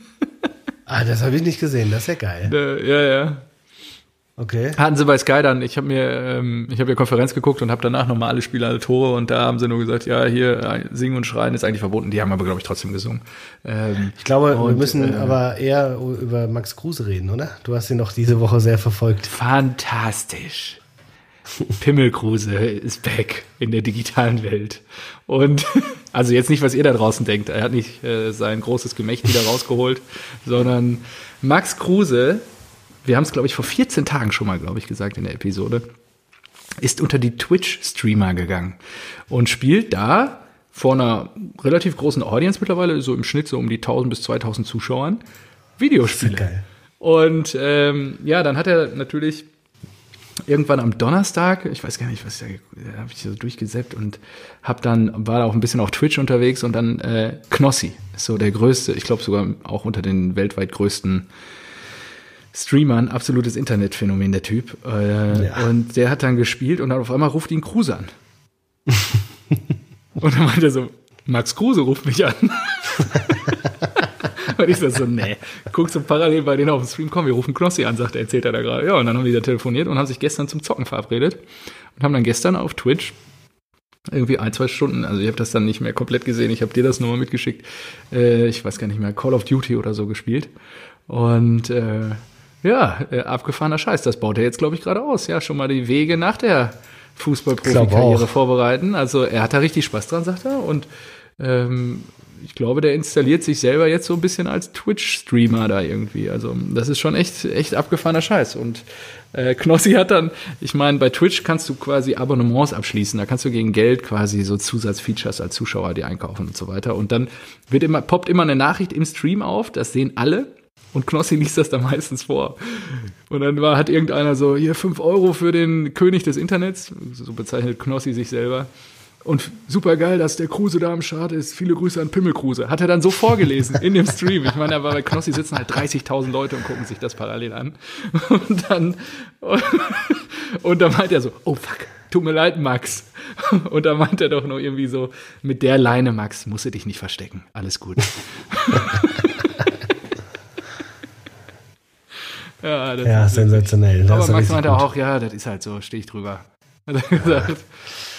ah, das habe ich nicht gesehen. Das ist ja geil. äh, ja, ja. Okay. Hatten sie bei Sky dann, ich habe mir, ähm, ich habe ja Konferenz geguckt und habe danach nochmal alle Spieler alle Tore und da haben sie nur gesagt, ja, hier äh, singen und schreien ist eigentlich verboten. Die haben aber, glaube ich, trotzdem gesungen. Ähm, Ich glaube, wir Und, müssen äh, aber eher über Max Kruse reden, oder? Du hast ihn noch diese Woche sehr verfolgt. fantastisch. Pimmelkruse ist back in der digitalen Welt. Und also jetzt nicht, was ihr da draußen denkt. Er hat nicht äh, sein großes Gemächt wieder rausgeholt, sondern Max Kruse, wir haben es, glaube ich, vor 14 Tagen schon mal, glaube ich, gesagt in der Episode, ist unter die Twitch-Streamer gegangen und spielt da vor einer relativ großen Audience mittlerweile, so im Schnitt so um die 1000 bis 2000 Zuschauern, Videospiele. Geil. Und ähm, ja, dann hat er natürlich irgendwann am Donnerstag, ich weiß gar nicht, was da, habe ich so durchgesäppt und hab dann war da auch ein bisschen auf Twitch unterwegs und dann äh, Knossi, so der größte, ich glaube sogar auch unter den weltweit größten Streamern, absolutes Internetphänomen der Typ. Äh, Ja. Und der hat dann gespielt und dann auf einmal ruft ihn Kruse an. und dann meinte er so, Max Kruse ruft mich an. Und ich so, so nee, guck so parallel bei denen auf dem Stream, komm, wir rufen Knossi an, sagt er, erzählt er da gerade. Ja, und dann haben die da telefoniert und haben sich gestern zum Zocken verabredet und haben dann gestern auf Twitch irgendwie ein, zwei Stunden, also ich habe das dann nicht mehr komplett gesehen, ich habe dir das nur mal mitgeschickt, äh, ich weiß gar nicht mehr, Call of Duty oder so gespielt. Und äh, ja, äh, abgefahrener Scheiß, das baut er jetzt, glaube ich, gerade aus. Ja, schon mal die Wege nach der Fußballprofikarriere vorbereiten. Also er hat da richtig Spaß dran, sagt er. Und ähm, ich glaube, der installiert sich selber jetzt so ein bisschen als Twitch-Streamer da irgendwie. Also das ist schon echt, echt abgefahrener Scheiß. Und äh, Knossi hat dann, ich meine, bei Twitch kannst du quasi Abonnements abschließen. Da kannst du gegen Geld quasi so Zusatzfeatures als Zuschauer die einkaufen und so weiter. Und dann wird immer, poppt immer eine Nachricht im Stream auf, das sehen alle. Und Knossi liest das dann meistens vor. Und dann war, hat irgendeiner so, hier fünf Euro für den König des Internets, so bezeichnet Knossi sich selber. Und super geil, dass der Kruse da am Start ist. Viele Grüße an Pimmel Kruse. Hat er dann so vorgelesen in dem Stream. Ich meine, war bei Knossi sitzen halt 30.000 Leute und gucken sich das parallel an. Und dann, und dann meint er so, oh fuck, tut mir leid, Max. Und dann meint er doch noch irgendwie so, mit der Leine, Max, musst du dich nicht verstecken. Alles gut. Ja, ja sensationell. Aber Max meinte auch, ja, das ist halt so, stehe ich drüber. Hat er gesagt.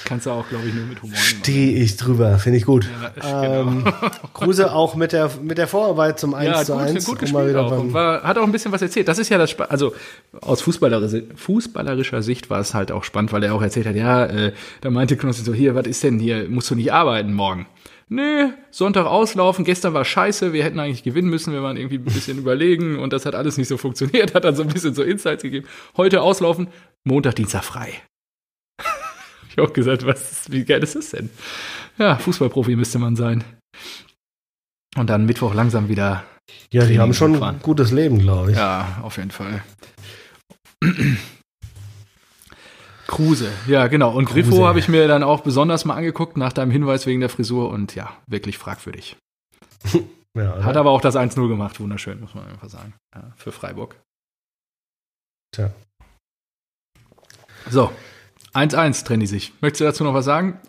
Kannst du auch, glaube ich, nur mit Humor. Stehe ich drüber, finde ich gut. Ja, ähm, genau. Kruse auch mit der, mit der Vorarbeit zum 1 ja, zu 1. Gut gespielt auch. Und war, hat auch ein bisschen was erzählt. Das ist ja das, also aus fußballerischer, fußballerischer Sicht war es halt auch spannend, weil er auch erzählt hat, ja, äh, da meinte Knossi so, hier, was ist denn hier, musst du nicht arbeiten morgen? Nee, Sonntag auslaufen, gestern war scheiße, wir hätten eigentlich gewinnen müssen, wir waren irgendwie ein bisschen überlegen und das hat alles nicht so funktioniert, hat dann so ein bisschen so Insights gegeben. Heute auslaufen, Montag, Dienstag frei ich auch gesagt, was, wie geil ist das denn? Ja, Fußballprofi müsste man sein. Und dann Mittwoch langsam wieder. Ja, die haben schon ein gutes Leben, glaube ich. Ja, auf jeden Fall. Kruse, ja, genau. Und Griffo habe ich mir dann auch besonders mal angeguckt nach deinem Hinweis wegen der Frisur und ja, wirklich fragwürdig. ja, Hat aber auch das 1-0 gemacht, wunderschön, muss man einfach sagen. Ja, für Freiburg. Tja. So, 1-1 trennen die sich. Möchtest du dazu noch was sagen?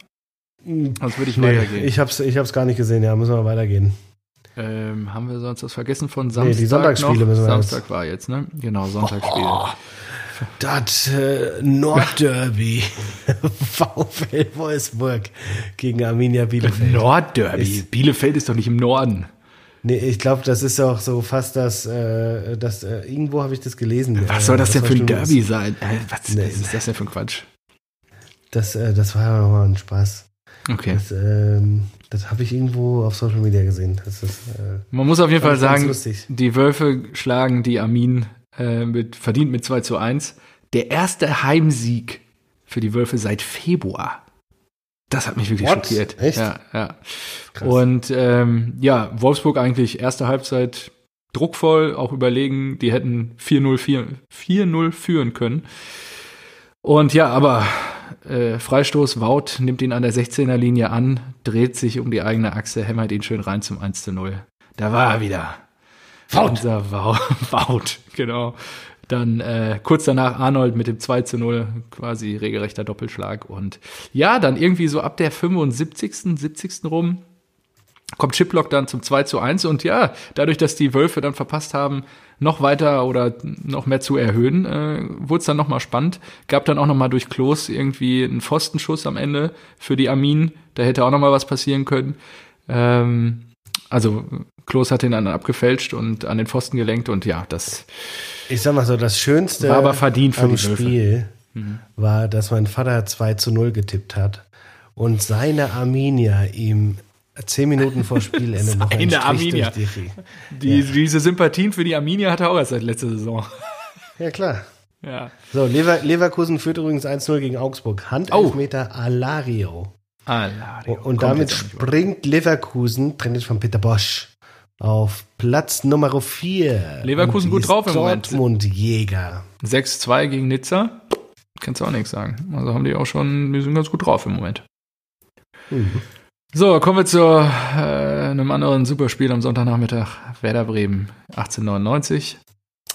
Sonst würde ich nee, weitergehen. Ich habe es ich hab's gar nicht gesehen, ja, müssen wir weitergehen. Ähm, haben wir sonst was vergessen von Samstag? Nee, die Sonntagsspiele noch? müssen wir Samstag jetzt. war jetzt, ne? Genau, Sonntagsspiele. Oh, das äh, Nordderby. VfL Wolfsburg gegen Arminia Bielefeld. Nordderby? Bielefeld ist doch nicht im Norden. Nee, ich glaube, das ist auch so fast das, äh, das äh, irgendwo habe ich das gelesen. Was soll das, das denn für ein Derby sein? Äh, was, nee, ist das denn für ein Quatsch? Das, äh, das war ja nochmal ein Spaß. Okay. Das, ähm, das habe ich irgendwo auf Social Media gesehen. Ist, äh, Man muss auf jeden Fall sagen, die Wölfe schlagen die Armin äh, mit, verdient mit 2 zu 1. Der erste Heimsieg für die Wölfe seit Februar. Das hat mich wirklich What? schockiert. Echt? Ja, ja. Und ähm, ja, Wolfsburg eigentlich erste Halbzeit druckvoll, auch überlegen, die hätten 4-0 führen können. Und ja, aber äh, Freistoß, Wout nimmt ihn an der 16er Linie an, dreht sich um die eigene Achse, hämmert ihn schön rein zum 1 zu 0. Da war er wieder. Wout. Unser Wout, genau. Dann äh, kurz danach Arnold mit dem 2 zu 0, quasi regelrechter Doppelschlag. Und ja, dann irgendwie so ab der 75., 70. rum kommt Chiplock dann zum 2 zu 1 und ja, dadurch, dass die Wölfe dann verpasst haben, noch weiter oder noch mehr zu erhöhen, äh, wurde es dann nochmal spannend. Gab dann auch nochmal durch Klos irgendwie einen Pfostenschuss am Ende für die Armin. Da hätte auch nochmal was passieren können. Ähm, also Klos hat ihn dann abgefälscht und an den Pfosten gelenkt und ja, das. Ich sag mal so, das Schönste war aber verdient für am die Spiel mhm. war, dass mein Vater 2 zu 0 getippt hat und seine Arminia ihm zehn Minuten vor Spielende noch ein Strich Arminia. durch die, die ja. Diese Sympathien für die Arminia hat er auch erst seit letzter Saison. Ja, klar. Ja. So, Lever Leverkusen führt übrigens 1-0 gegen Augsburg. Handelfmeter oh. Alario. Alario. Und damit springt Leverkusen, trainiert von Peter Bosch, auf Platz Nummer 4. Leverkusen gut drauf im Moment. Dortmund Jäger. 6-2 gegen Nizza. Kannst du auch nichts sagen. Also haben die auch schon, die sind ganz gut drauf im Moment. Mhm. So, kommen wir zu äh, einem anderen Superspiel am Sonntagnachmittag. Werder Bremen 1899.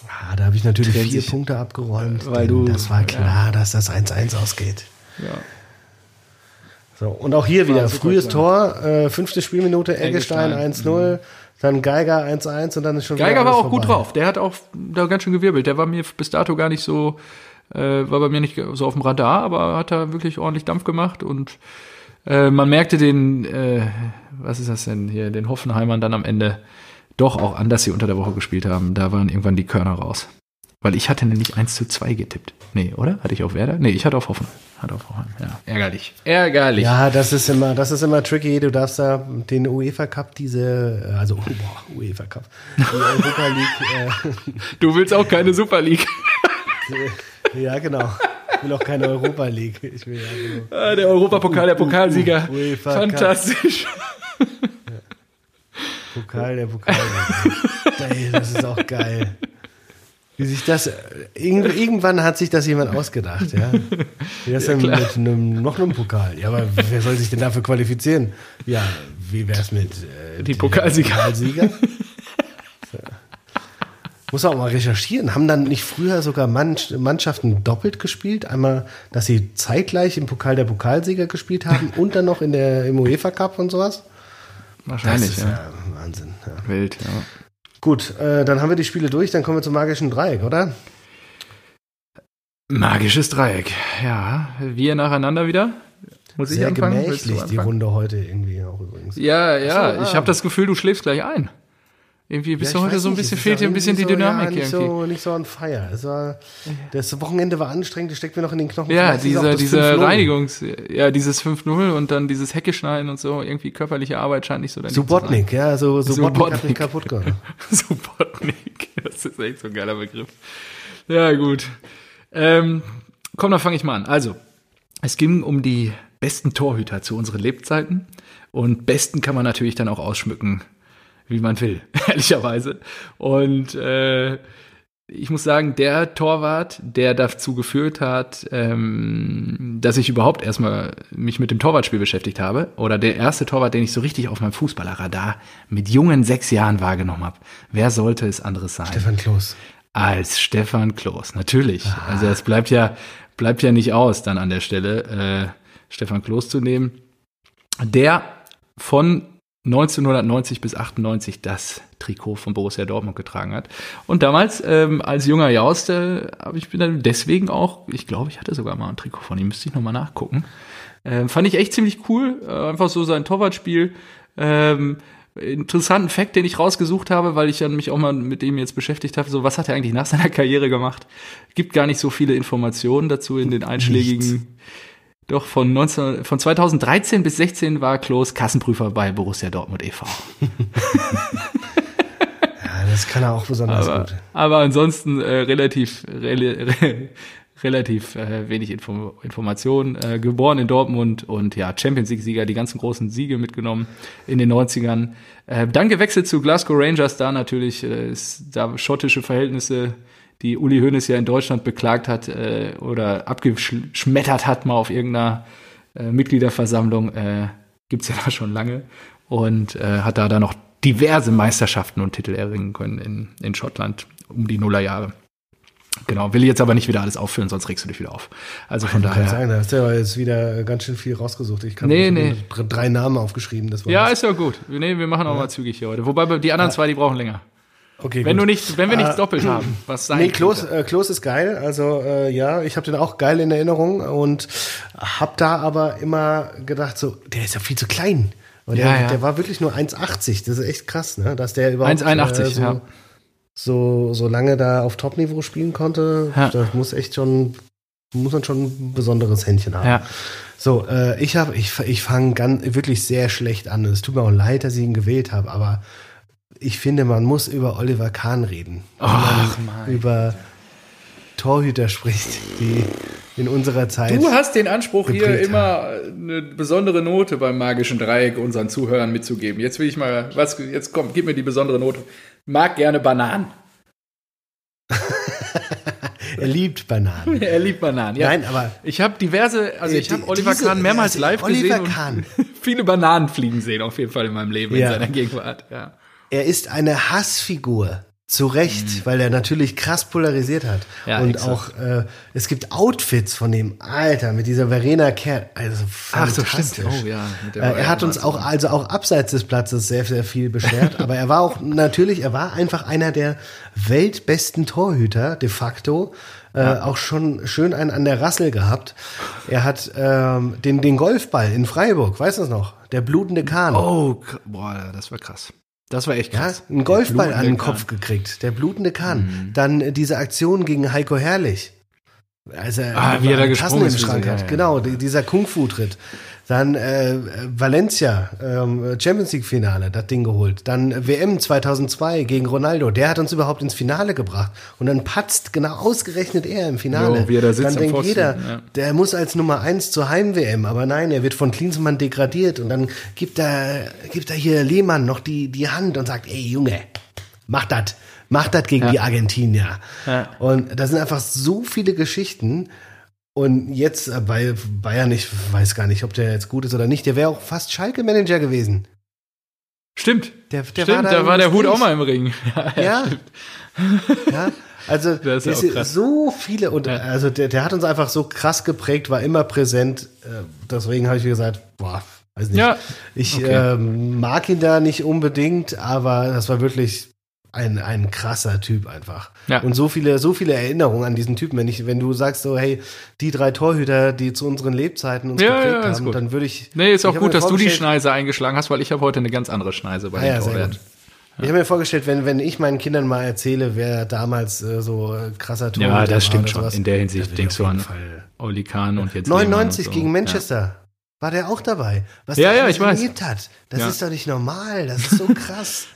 Ah, da habe ich natürlich vier sich, Punkte abgeräumt. Weil du, das war klar, ja. dass das 1-1 ausgeht. Ja. So, und auch hier wieder frühes. Tor, äh, fünfte Spielminute, Eggestein, Eggestein 1-0, mhm. Dann Geiger 1-1 und dann ist schon Geiger war auch vorbei. gut drauf. Der hat auch da ganz schön gewirbelt. Der war mir bis dato gar nicht so, äh, war bei mir nicht so auf dem Radar, aber hat da wirklich ordentlich Dampf gemacht und äh, man merkte den, äh, was ist das denn hier, den Hoffenheimern dann am Ende doch auch an, dass sie unter der Woche gespielt haben. Da waren irgendwann die Körner raus. Weil ich hatte nämlich 1 zu 2 getippt. Nee, oder? Hatte ich auf Werder? Nee, ich hatte auf Hoffen. Hatte auf Hoffen. Ja, ärgerlich. Ärgerlich. Ja, das ist immer, das ist immer tricky. Du darfst da den UEFA Cup, diese, äh, also oh, boah, UEFA Cup, die Europa League. Äh, du willst auch keine Super League. ja, genau. Ich will auch keine Europa League. Ich will ja, genau. ah, der Europapokal, der Pokalsieger. UEFA Fantastisch. Ja. Pokal, der Pokal. das ist auch geil. Wie sich das, irgendwann hat sich das jemand ausgedacht, ja. Wie das ja, denn mit einem, noch einem Pokal? Ja, aber wer soll sich denn dafür qualifizieren? Ja, wie wär's mit äh, die Pokalsieger? Pokalsieger? so. Muss auch mal recherchieren. Haben dann nicht früher sogar Mannschaften doppelt gespielt? Einmal, dass sie zeitgleich im Pokal der Pokalsieger gespielt haben und dann noch in der, im UEFA Cup und sowas? Wahrscheinlich, das ist ja. ja Wahnsinn. Ja. Wild, ja. Gut, äh, dann haben wir die Spiele durch, dann kommen wir zum magischen Dreieck, oder? Magisches Dreieck, ja. Wir nacheinander wieder. Muss Sehr ich anfangen? gemächlich die Runde heute irgendwie auch übrigens. Ja, ja, so, ich habe das Gefühl, du schläfst gleich ein. Irgendwie bist ja, du heute so ein bisschen, fehlt dir ein bisschen die Dynamik so, ja, nicht irgendwie. So, nicht so on fire. Es war, das Wochenende war anstrengend, das steckt mir noch in den Knochen. Ja, diese, diese Reinigungs, ja, dieses 5-0 und dann dieses Hecke schneiden und so, irgendwie körperliche Arbeit scheint nicht so dein Subotnik, ja, so, Subotnik, Subotnik hat mich kaputt gemacht. Subotnik, das ist echt so ein geiler Begriff. Ja, gut. Ähm, komm, dann fange ich mal an. Also, es ging um die besten Torhüter zu unseren Lebzeiten und besten kann man natürlich dann auch ausschmücken wie man will, ehrlicherweise. Und äh, ich muss sagen, der Torwart, der dazu geführt hat, ähm, dass ich überhaupt erstmal mich mit dem Torwartspiel beschäftigt habe, oder der erste Torwart, den ich so richtig auf meinem Fußballerradar mit jungen sechs Jahren wahrgenommen habe. Wer sollte es anderes sein? Stefan Kloß. Als Stefan Kloß, natürlich. Ah. Also es bleibt ja, bleibt ja nicht aus, dann an der Stelle äh, Stefan Kloß zu nehmen. Der von 1990 bis 98 das Trikot von Borussia Dortmund getragen hat. Und damals ähm, als junger Jauste habe ich bin dann deswegen auch, ich glaube, ich hatte sogar mal ein Trikot von ihm, müsste ich nochmal nachgucken. Ähm, fand ich echt ziemlich cool, äh, einfach so sein Torwartspiel. Ähm, interessanten Fakt, den ich rausgesucht habe, weil ich dann mich auch mal mit ihm jetzt beschäftigt habe, so was hat er eigentlich nach seiner Karriere gemacht? Gibt gar nicht so viele Informationen dazu in den einschlägigen Nichts. Doch von, 19, von 2013 bis 16 war Klos Kassenprüfer bei Borussia Dortmund e.V. ja, das kann er auch besonders aber, gut. Aber ansonsten äh, relativ re, re, relativ äh, wenig Info, Informationen. Äh, geboren in Dortmund und ja, Champions League-Sieger, die ganzen großen Siege mitgenommen in den 90ern. Äh, dann gewechselt zu Glasgow Rangers, da natürlich äh, ist da schottische Verhältnisse die Uli Hoeneß ja in Deutschland beklagt hat äh, oder abgeschmettert hat mal auf irgendeiner äh, Mitgliederversammlung, äh, gibt ja da schon lange und äh, hat da dann noch diverse Meisterschaften und Titel erringen können in, in Schottland um die Nullerjahre. Genau, will ich jetzt aber nicht wieder alles aufführen, sonst regst du dich wieder auf. Also von daher. Sagen, da hast du ja jetzt wieder ganz schön viel rausgesucht. Ich habe nee, nee. drei Namen aufgeschrieben. Das ja, ist ja gut. Nee, wir machen auch ja. mal zügig hier heute. Wobei die anderen ja. zwei, die brauchen länger. Okay, wenn gut. du nicht, wenn wir nichts äh, doppelt haben, was sein Nee, Klos, äh, Klos ist geil. Also äh, ja, ich habe den auch geil in Erinnerung und hab da aber immer gedacht, so, der ist ja viel zu klein. Und ja, der, ja. der war wirklich nur 1,80. Das ist echt krass, ne? Dass der überhaupt 1,81, äh, so, ja. so, so lange da auf Top-Niveau spielen konnte. Ja. Das muss echt schon, muss man schon ein besonderes Händchen haben. Ja. So, äh, ich habe, ich, ich fange wirklich sehr schlecht an. Es tut mir auch leid, dass ich ihn gewählt habe, aber ich finde, man muss über Oliver Kahn reden. Ach, wenn man über Torhüter spricht, die in unserer Zeit. Du hast den Anspruch, hier immer eine besondere Note beim magischen Dreieck unseren Zuhörern mitzugeben. Jetzt will ich mal, was, jetzt komm, gib mir die besondere Note. Mag gerne Bananen. er liebt Bananen. er liebt Bananen, ja. Nein, aber. Ich habe diverse, also ich habe Oliver Kahn mehrmals live Oliver gesehen. Kahn. Viele Bananen fliegen sehen, auf jeden Fall in meinem Leben, ja. in seiner Gegenwart, ja er ist eine Hassfigur. Zu Recht, mhm. weil er natürlich krass polarisiert hat. Ja, und exakt. auch, äh, es gibt Outfits von dem, Alter, mit dieser Verena Kerr. Also Ach, so stimmt. Oh, ja, äh, er hat uns auch, also auch abseits des Platzes sehr, sehr viel beschert. aber er war auch natürlich, er war einfach einer der weltbesten Torhüter, de facto. Äh, ja. Auch schon schön einen an der Rassel gehabt. Er hat ähm, den, den Golfball in Freiburg, weißt du das noch? Der blutende Kahn. Oh, boah, das war krass. Das war echt krass. Ja, einen Golfball an den Kopf Kahn. gekriegt, der blutende Kahn. Mhm. Dann äh, diese Aktion gegen Heiko Herrlich. Also ah, wie er da gesprungen im Schrank hat. Ja, ja. Genau, dieser Kung-Fu-Tritt. Dann äh, Valencia, ähm, Champions League-Finale, das Ding geholt. Dann WM 2002 gegen Ronaldo, der hat uns überhaupt ins Finale gebracht. Und dann patzt genau ausgerechnet er im Finale. Jo, wie er da sitzt dann denkt Pfosten, jeder, ja. der muss als Nummer eins zur Heim-WM. Aber nein, er wird von Klinsmann degradiert. Und dann gibt er, gibt er hier Lehmann noch die, die Hand und sagt, ey Junge, mach das. Mach das gegen ja. die Argentinier. Ja. Und da sind einfach so viele Geschichten. Und jetzt äh, bei Bayern, ich weiß gar nicht, ob der jetzt gut ist oder nicht. Der wäre auch fast Schalke-Manager gewesen. Stimmt. Der, der stimmt, war da, da war der Hut auch mal im Ring. Ja. Ja. ja. Also das ist ja so viele und ja. also der, der hat uns einfach so krass geprägt, war immer präsent. Äh, deswegen habe ich gesagt, boah, weiß nicht. Ja. Ich okay. ähm, mag ihn da nicht unbedingt, aber das war wirklich ein, ein krasser Typ einfach. Ja. Und so viele, so viele Erinnerungen an diesen Typen. Wenn ich, wenn du sagst so, hey, die drei Torhüter, die zu unseren Lebzeiten uns ja, geprägt ja, haben, gut. dann würde ich. Nee, ist auch gut, dass du die Schneise eingeschlagen hast, weil ich habe heute eine ganz andere Schneise bei ah, den ja, Torhütern. Ich habe mir vorgestellt, wenn, wenn ich meinen Kindern mal erzähle, wer damals äh, so äh, krasser Torhüter war. Ja, das stimmt schon. In der Hinsicht denkst du an Fall. Oli Kahn und jetzt 99 so. gegen Manchester war der auch dabei. Was ja, der ja, erlebt hat. Das ja. ist doch nicht normal. Das ist so krass.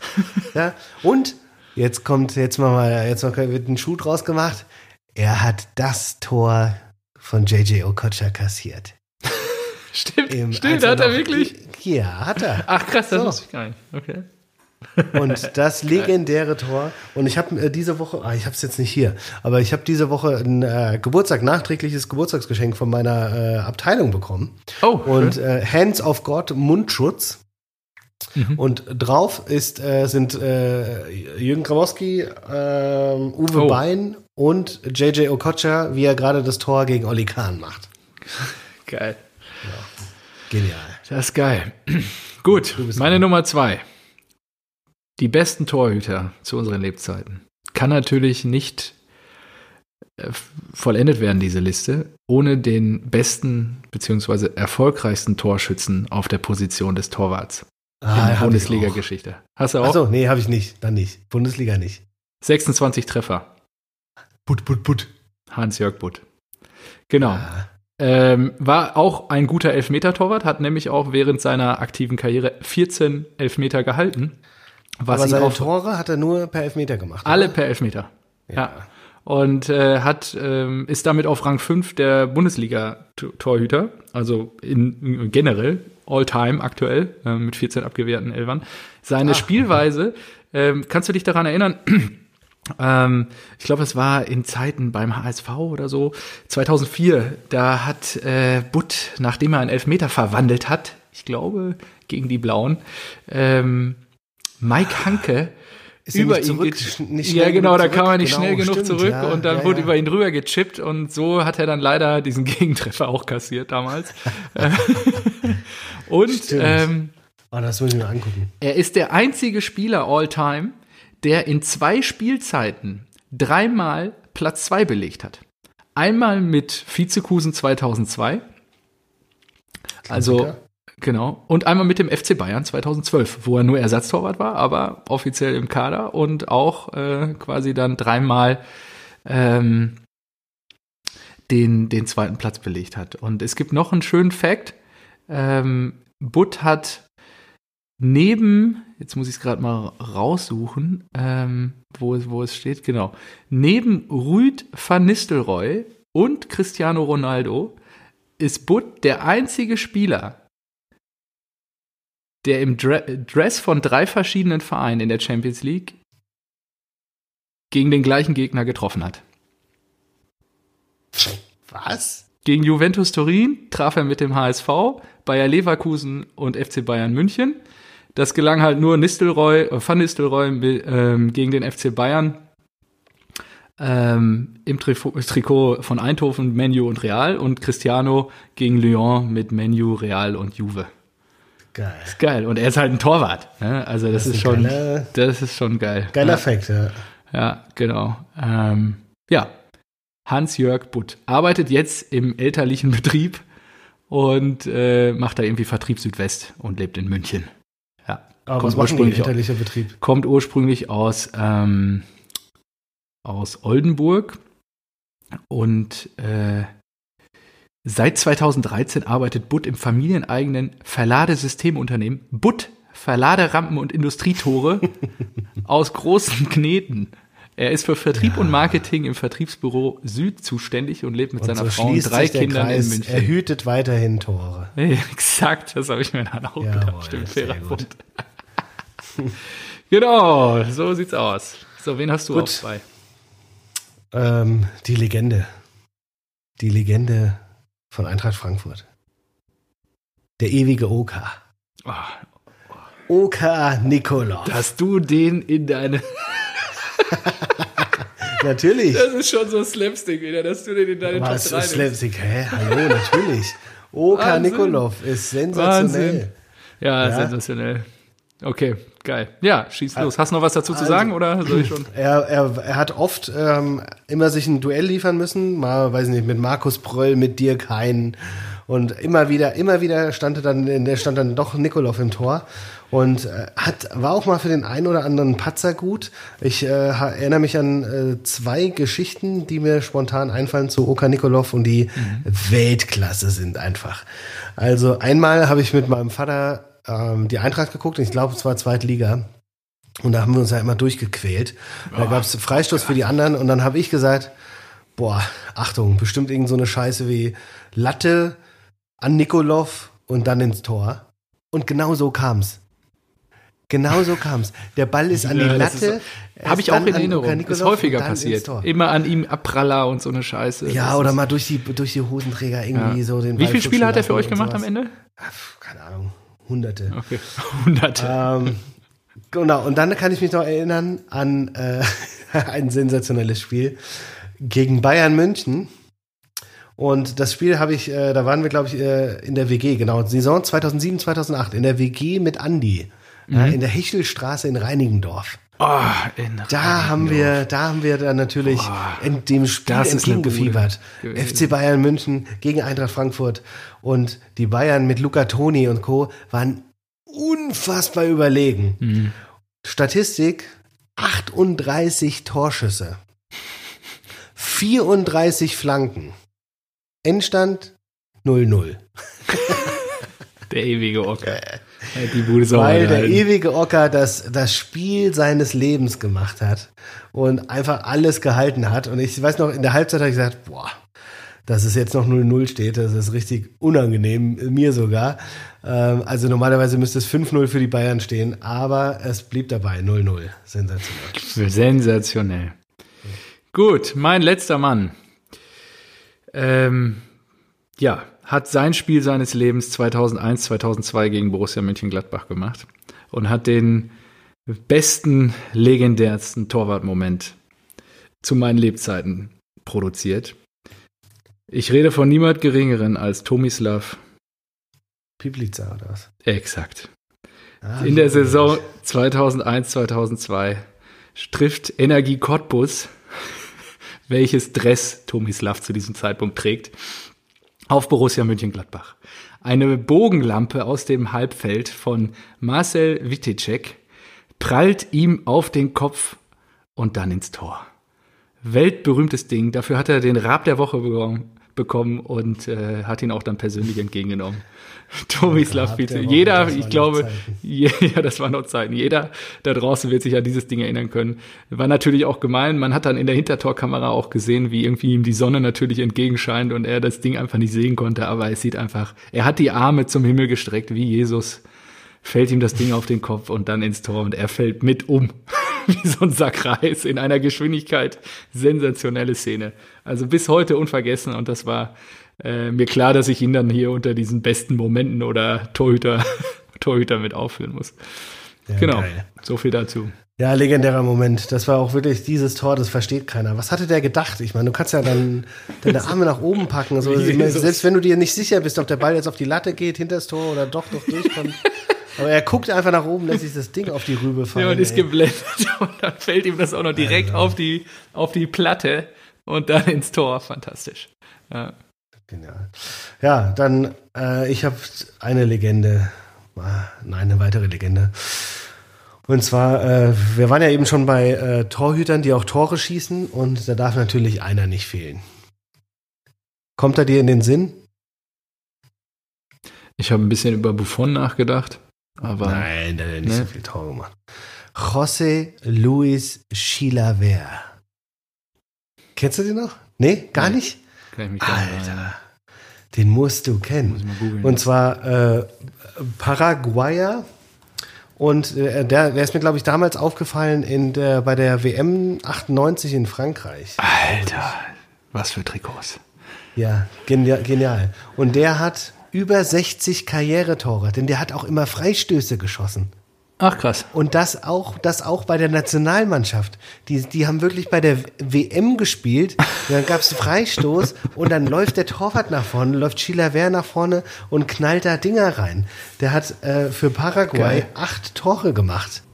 ja. Und Jetzt kommt, jetzt mal, mal jetzt mal, wird ein Schuh draus gemacht. Er hat das Tor von JJ Okocha kassiert. stimmt, Im, stimmt, hat er wirklich? Ja, hat er. Ach krass, das so. wusste ich gar nicht. Okay. Und das legendäre Tor. Und ich habe äh, diese Woche, ah, ich habe es jetzt nicht hier, aber ich habe diese Woche ein äh, Geburtstag, nachträgliches Geburtstagsgeschenk von meiner äh, Abteilung bekommen. Oh. Und äh, Hands of God Mundschutz. Mhm. Und drauf ist, äh, sind äh, Jürgen Kramowski, äh, Uwe oh. Bein und JJ Okocha, wie er gerade das Tor gegen Oli Kahn macht. Geil. Ja. Genial. Das ist geil. Gut, meine dran. Nummer zwei. Die besten Torhüter zu unseren Lebzeiten. Kann natürlich nicht äh, vollendet werden, diese Liste, ohne den besten bzw. erfolgreichsten Torschützen auf der Position des Torwarts. Ah, Bundesliga-Geschichte. Hast du auch? Achso, nee, habe ich nicht. Dann nicht. Bundesliga nicht. 26 Treffer. Put, put, put. Hans-Jörg Butt. Genau. Ah. Ähm, war auch ein guter Elfmeter-Torwart, hat nämlich auch während seiner aktiven Karriere 14 Elfmeter gehalten. Was Aber seine Tore hat er nur per Elfmeter gemacht. Alle oder? per Elfmeter. Ja. ja. Und äh, hat, ähm, ist damit auf Rang 5 der Bundesliga-Torhüter, also in, generell all-time aktuell, äh, mit 14 abgewehrten Elfern. Seine Ach, Spielweise, äh, kannst du dich daran erinnern? ähm, ich glaube, es war in Zeiten beim HSV oder so, 2004, da hat äh, Butt, nachdem er einen Elfmeter verwandelt hat, ich glaube, gegen die Blauen, ähm, Mike Hanke ist über ihn nicht Ja, genau, da kam er nicht genau, schnell genug stimmt, zurück ja, und dann ja, wurde ja. über ihn drüber gechippt und so hat er dann leider diesen Gegentreffer auch kassiert damals. und ähm, oh, das muss ich mir angucken. Er ist der einzige Spieler all time, der in zwei Spielzeiten dreimal Platz zwei belegt hat. Einmal mit Vizekusen 2002. Also Genau. Und einmal mit dem FC Bayern 2012, wo er nur Ersatztorwart war, aber offiziell im Kader und auch äh, quasi dann dreimal ähm, den, den zweiten Platz belegt hat. Und es gibt noch einen schönen Fact. Ähm, Butt hat neben, jetzt muss ich es gerade mal raussuchen, ähm, wo, wo es steht, genau, neben Rüd van Nistelrooy und Cristiano Ronaldo ist Butt der einzige Spieler, der im Dress von drei verschiedenen Vereinen in der Champions League gegen den gleichen Gegner getroffen hat. Was? Gegen Juventus Turin traf er mit dem HSV, Bayer Leverkusen und FC Bayern München. Das gelang halt nur Nistelrooy, äh, Van Nistelrooy ähm, gegen den FC Bayern ähm, im Trikot von Eindhoven, Menu und Real und Cristiano gegen Lyon mit Menu, Real und Juve. Geil. Ist geil. Und er ist halt ein Torwart. Ne? Also das, das ist, schon, geile, das ist schon geil. Geiler ja. Fact, ja. Ja, genau. Ähm, ja. Hans-Jörg Butt arbeitet jetzt im elterlichen Betrieb und äh, macht da irgendwie Vertrieb Südwest und lebt in München. Ja. Aber kommt was ursprünglich, elterlicher Betrieb? kommt ursprünglich aus, ähm, aus Oldenburg und äh, seit 2013 arbeitet Butt im familieneigenen Verladesystemunternehmen Butt Verladerampen und Industrietore aus großen Kneten. Er ist für Vertrieb und Marketing im Vertriebsbüro Süd zuständig und lebt mit Und seiner so Frau und drei sich der Kindern Kreis. in München. Er hütet weiterhin Tore. Ja, exakt, das habe ich mir dann auch Jawohl, gedacht. Stimmt, fairer. Punkt. genau, so sieht's aus. So, wen hast du Gut. auch bei? Ähm, die Legende. Die Legende von Eintracht Frankfurt. Der ewige Oka. Ah, Oka Nikolov. dass du den in deine. Natürlich. Das ist schon so Slapstick wieder, dass du den in deine Was Top 3 ist Slapstick? Hä? Hallo, natürlich. Oka Wahnsinn. Nikolov ist sensationell. Wahnsinn. Ja, Ja. sensationell. Okay, geil. Ja, schieß los. Hast du noch was dazu zu Also- sagen oder soll ich schon? Er, er, er hat oft ähm, immer sich ein Duell liefern müssen, mal, weiß ich nicht, mit Markus Pröll, mit Dirk Hein. Und immer wieder, immer wieder stand dann, stand dann doch Nikolov im Tor. Und äh, hat, war auch mal für den einen oder anderen Patzer gut. Ich äh, erinnere mich an äh, zwei Geschichten, die mir spontan einfallen zu Oka Nikolov und die Weltklasse sind einfach. Also einmal habe ich mit meinem Vater ähm, die Eintracht geguckt, ich glaube, es war Zweitliga. Und da haben wir uns ja immer durchgequält. Da gab es Freistoß für die anderen und dann habe ich gesagt, boah, Achtung, bestimmt irgend so eine Scheiße wie Latte an Nikolov und dann ins Tor. Und genau so kam's. Genau so kam's. Der Ball ist an die Ja, Latte. Habe ich auch in Erinnerung. Ist häufiger und passiert. Immer an ihm Abpraller und so eine Scheiße. Ja, Das oder mal durch die, durch die Hosenträger irgendwie Ja. so den Wie Ball viele Spiele hat er für euch gemacht und am. Ende? Keine Ahnung. Hunderte. Okay, hunderte. Ähm, genau, und dann kann ich mich noch erinnern an äh, ein sensationelles Spiel gegen Bayern München. Und das Spiel habe ich, äh, da waren wir, glaube ich, äh, in der WG, genau, Saison 2007, 2008, in der WG mit Andi, ja, in der Hechelstraße in Reinigendorf. Oh, Da haben wir, da haben wir dann natürlich in dem Spiel entgegengefiebert. FC Bayern München gegen Eintracht Frankfurt und die Bayern mit Luca Toni und Co. waren unfassbar überlegen. Mhm. Statistik 38 Torschüsse. 34 Flanken. Endstand 0-0. Der ewige Ocker. Ja, Die Bude sauber Weil der ewige Ocker das, das Spiel seines Lebens gemacht hat und einfach alles gehalten hat. Und ich weiß noch, in der Halbzeit habe ich gesagt, boah, dass es jetzt noch 0-0 steht, das ist richtig unangenehm, mir sogar. Ähm, also normalerweise müsste es 5-0 für die Bayern stehen, aber es blieb dabei 0-0. Sensationell. Sensationell. Gut, mein letzter Mann. Ähm, ja, hat sein Spiel seines Lebens 2001, 2002 gegen Borussia Mönchengladbach gemacht und hat den besten, legendärsten Torwartmoment zu meinen Lebzeiten produziert. Ich rede von niemand Geringeren als Tomislav. Piplica oder was? Exakt. Ah, In der Saison 2001, 2002 trifft Energie Cottbus, welches Dress Tomislav zu diesem Zeitpunkt trägt, auf Borussia Mönchengladbach. Eine Bogenlampe aus dem Halbfeld von Marcel Wittecek prallt ihm auf den Kopf und dann ins Tor. Weltberühmtes Ding. Dafür hat er den Rab der Woche bekommen, bekommen und äh, hat ihn auch dann persönlich entgegengenommen. Tomislav. Woche, Jeder, ich glaube, Zeiten. ja, das waren noch Zeiten. Jeder da draußen wird sich an dieses Ding erinnern können. War natürlich auch gemein. Man hat dann in der Hintertorkamera auch gesehen, wie irgendwie ihm die Sonne natürlich entgegenscheint und er das Ding einfach nicht sehen konnte. Aber es sieht einfach, er hat die Arme zum Himmel gestreckt, wie Jesus. Fällt ihm das Ding auf den Kopf und dann ins Tor und er fällt mit um. wie so ein Sack Reis in einer Geschwindigkeit. Sensationelle Szene. Also bis heute unvergessen und das war äh, mir klar, dass ich ihn dann hier unter diesen besten Momenten oder Torhüter, Torhüter mit aufführen muss. Ja, genau. geil. So viel dazu. Ja, legendärer Moment. Das war auch wirklich dieses Tor, das versteht keiner. Was hatte der gedacht? Ich meine, du kannst ja dann deine Arme nach oben packen. So, selbst wenn du dir nicht sicher bist, ob der Ball jetzt auf die Latte geht, hinter das Tor oder doch noch durchkommt. Aber er guckt einfach nach oben, lässt sich das Ding auf die Rübe fallen. Ja, und ist ey. geblendet und dann fällt ihm das auch noch direkt auf die, auf die Platte und dann ins Tor. Fantastisch. Ja. Genial. Ja, dann, äh, ich habe eine Legende, ah, nein, eine weitere Legende. Und zwar, äh, wir waren ja eben schon bei äh, Torhütern, die auch Tore schießen und da darf natürlich einer nicht fehlen. Kommt er dir in den Sinn? Ich habe ein bisschen über Buffon nachgedacht, aber Nein, der hat nicht Ne? so viel Tore gemacht. José Luis Chilaver. Kennst du den noch? Nee, gar Nee. nicht? kann ich mich gar. Alter, den musst du Muss kennen. ich mal googeln. Und zwar äh, Paraguayer. Und äh, der, der ist mir, glaube ich, damals aufgefallen in der, bei der WM 98 in Frankreich. Alter, was für Trikots. Ja, genial, genial. Und der hat über 60 Karrieretore, denn der hat auch immer Freistöße geschossen. Ach krass. Und das auch, das auch bei der Nationalmannschaft. Die, die haben wirklich bei der WM gespielt. Dann gab es Freistoß und dann läuft der Torwart nach vorne, läuft Chilaver nach vorne und knallt da Dinger rein. Der hat äh, für Paraguay Geil. acht Tore gemacht.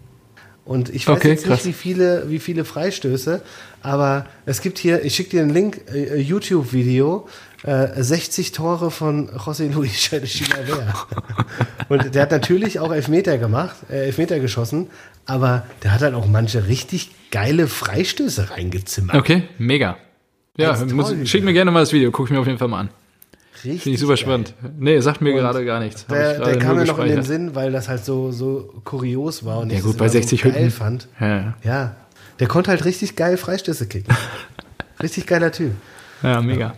Und ich weiß Okay, jetzt nicht, krass. wie viele, wie viele Freistöße, aber es gibt hier, ich schicke dir einen Link, äh, YouTube-Video, äh, 60 Tore von José Luis Chilaver. Und der hat natürlich auch Elfmeter gemacht, äh, Elfmeter geschossen, aber der hat halt auch manche richtig geile Freistöße reingezimmert. Okay, mega. Ja, muss, schick mir gerne mal das Video, gucke ich mir auf jeden Fall mal an. Richtig Finde ich super geil. spannend. Nee, sagt mir gerade gar nichts. Der, der kam mir noch in den. Sinn, weil das halt so, so kurios war und Ja ich gut, bei immer 60 so geil fand. Ja, ja. Ja, der konnte halt richtig geil Freistöße kicken. richtig geiler Typ. ja, mega.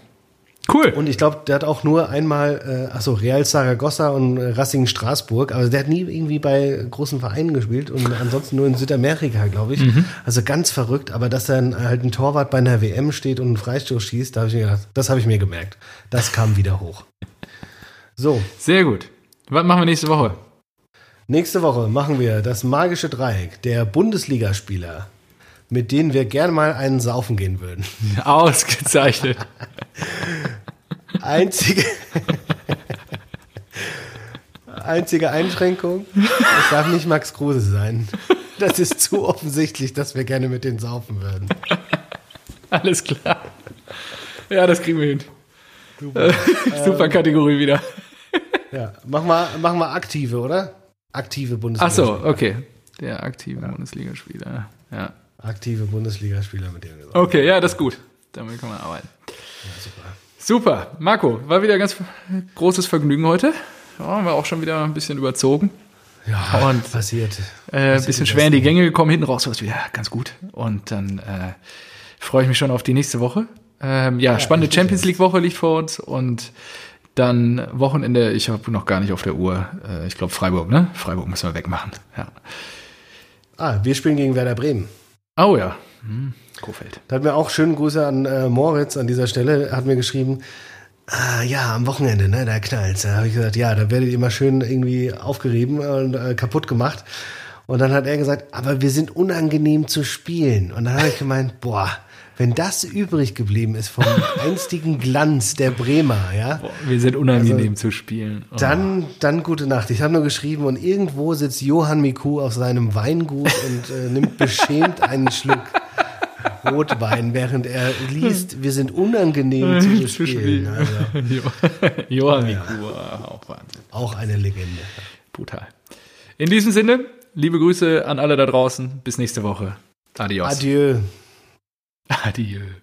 Cool. Und ich glaube, der hat auch nur einmal, äh, achso, Real Zaragoza und äh, Racing Straßburg, aber der hat nie irgendwie bei großen Vereinen gespielt und ansonsten nur in Südamerika, glaube ich. Mhm. Also ganz verrückt, aber dass dann halt ein Torwart bei einer WM steht und einen Freistoß schießt, da habe ich mir gedacht, das habe ich mir gemerkt. Das kam wieder hoch. So, Sehr gut. Was machen wir nächste Woche? nächste Woche machen wir das magische Dreieck der Bundesligaspieler, mit denen wir gern mal einen saufen gehen würden. Ausgezeichnet. Einzige, einzige Einschränkung, es darf nicht Max Kruse sein. Das ist zu offensichtlich, dass wir gerne mit denen saufen würden. Alles klar. Ja, das kriegen wir hin. Super, Super Kategorie wieder. Ja, machen wir, machen wir aktive, oder? Aktive Bundesliga. Ach so, okay. Der aktive Bundesligaspieler. Ja. Aktive Bundesligaspieler, mit denen wir saufen. Okay, ja, das ist gut. Damit kann man arbeiten. Super. Marco, war wieder ganz großes Vergnügen heute. Ja, haben wir auch schon wieder ein bisschen überzogen. Ja, Und- passiert. Äh, Das bisschen schwer in die. Gänge gekommen, hinten raus war es wieder ganz gut. Und dann äh, freue ich mich schon auf die nächste Woche. Ähm, ja, spannende ich Champions League Woche liegt vor uns und dann Wochenende, ich habe noch gar nicht auf der Uhr, äh, ich glaube Freiburg, ne? Freiburg müssen wir wegmachen. Ja. Ah, wir spielen gegen Werder Bremen. Oh ja, hm, Kofeld. Da hat mir auch schönen Grüße an äh, Moritz an dieser Stelle, hat mir geschrieben, ah, ja, am Wochenende, ne, da knallt's. Da habe ich gesagt, ja, da werdet ihr mal schön irgendwie aufgerieben und äh, kaputt gemacht. Und dann hat er gesagt, aber wir sind unangenehm zu spielen. Und dann habe ich gemeint, boah, wenn das übrig geblieben ist vom einstigen Glanz der Bremer, ja, Boah, wir sind unangenehm Also, zu spielen. Oh. dann, dann gute Nacht. Ich habe nur geschrieben und irgendwo sitzt Johann Miku auf seinem Weingut und äh, nimmt beschämt einen Schluck Rotwein, während er liest, wir sind unangenehm zu spielen. Also, Jo- Johann Miku, auch Wahnsinn. auch eine Legende. Brutal. In diesem Sinne, liebe Grüße an alle da draußen. Bis nächste Woche. Adios. Adieu. Adieu.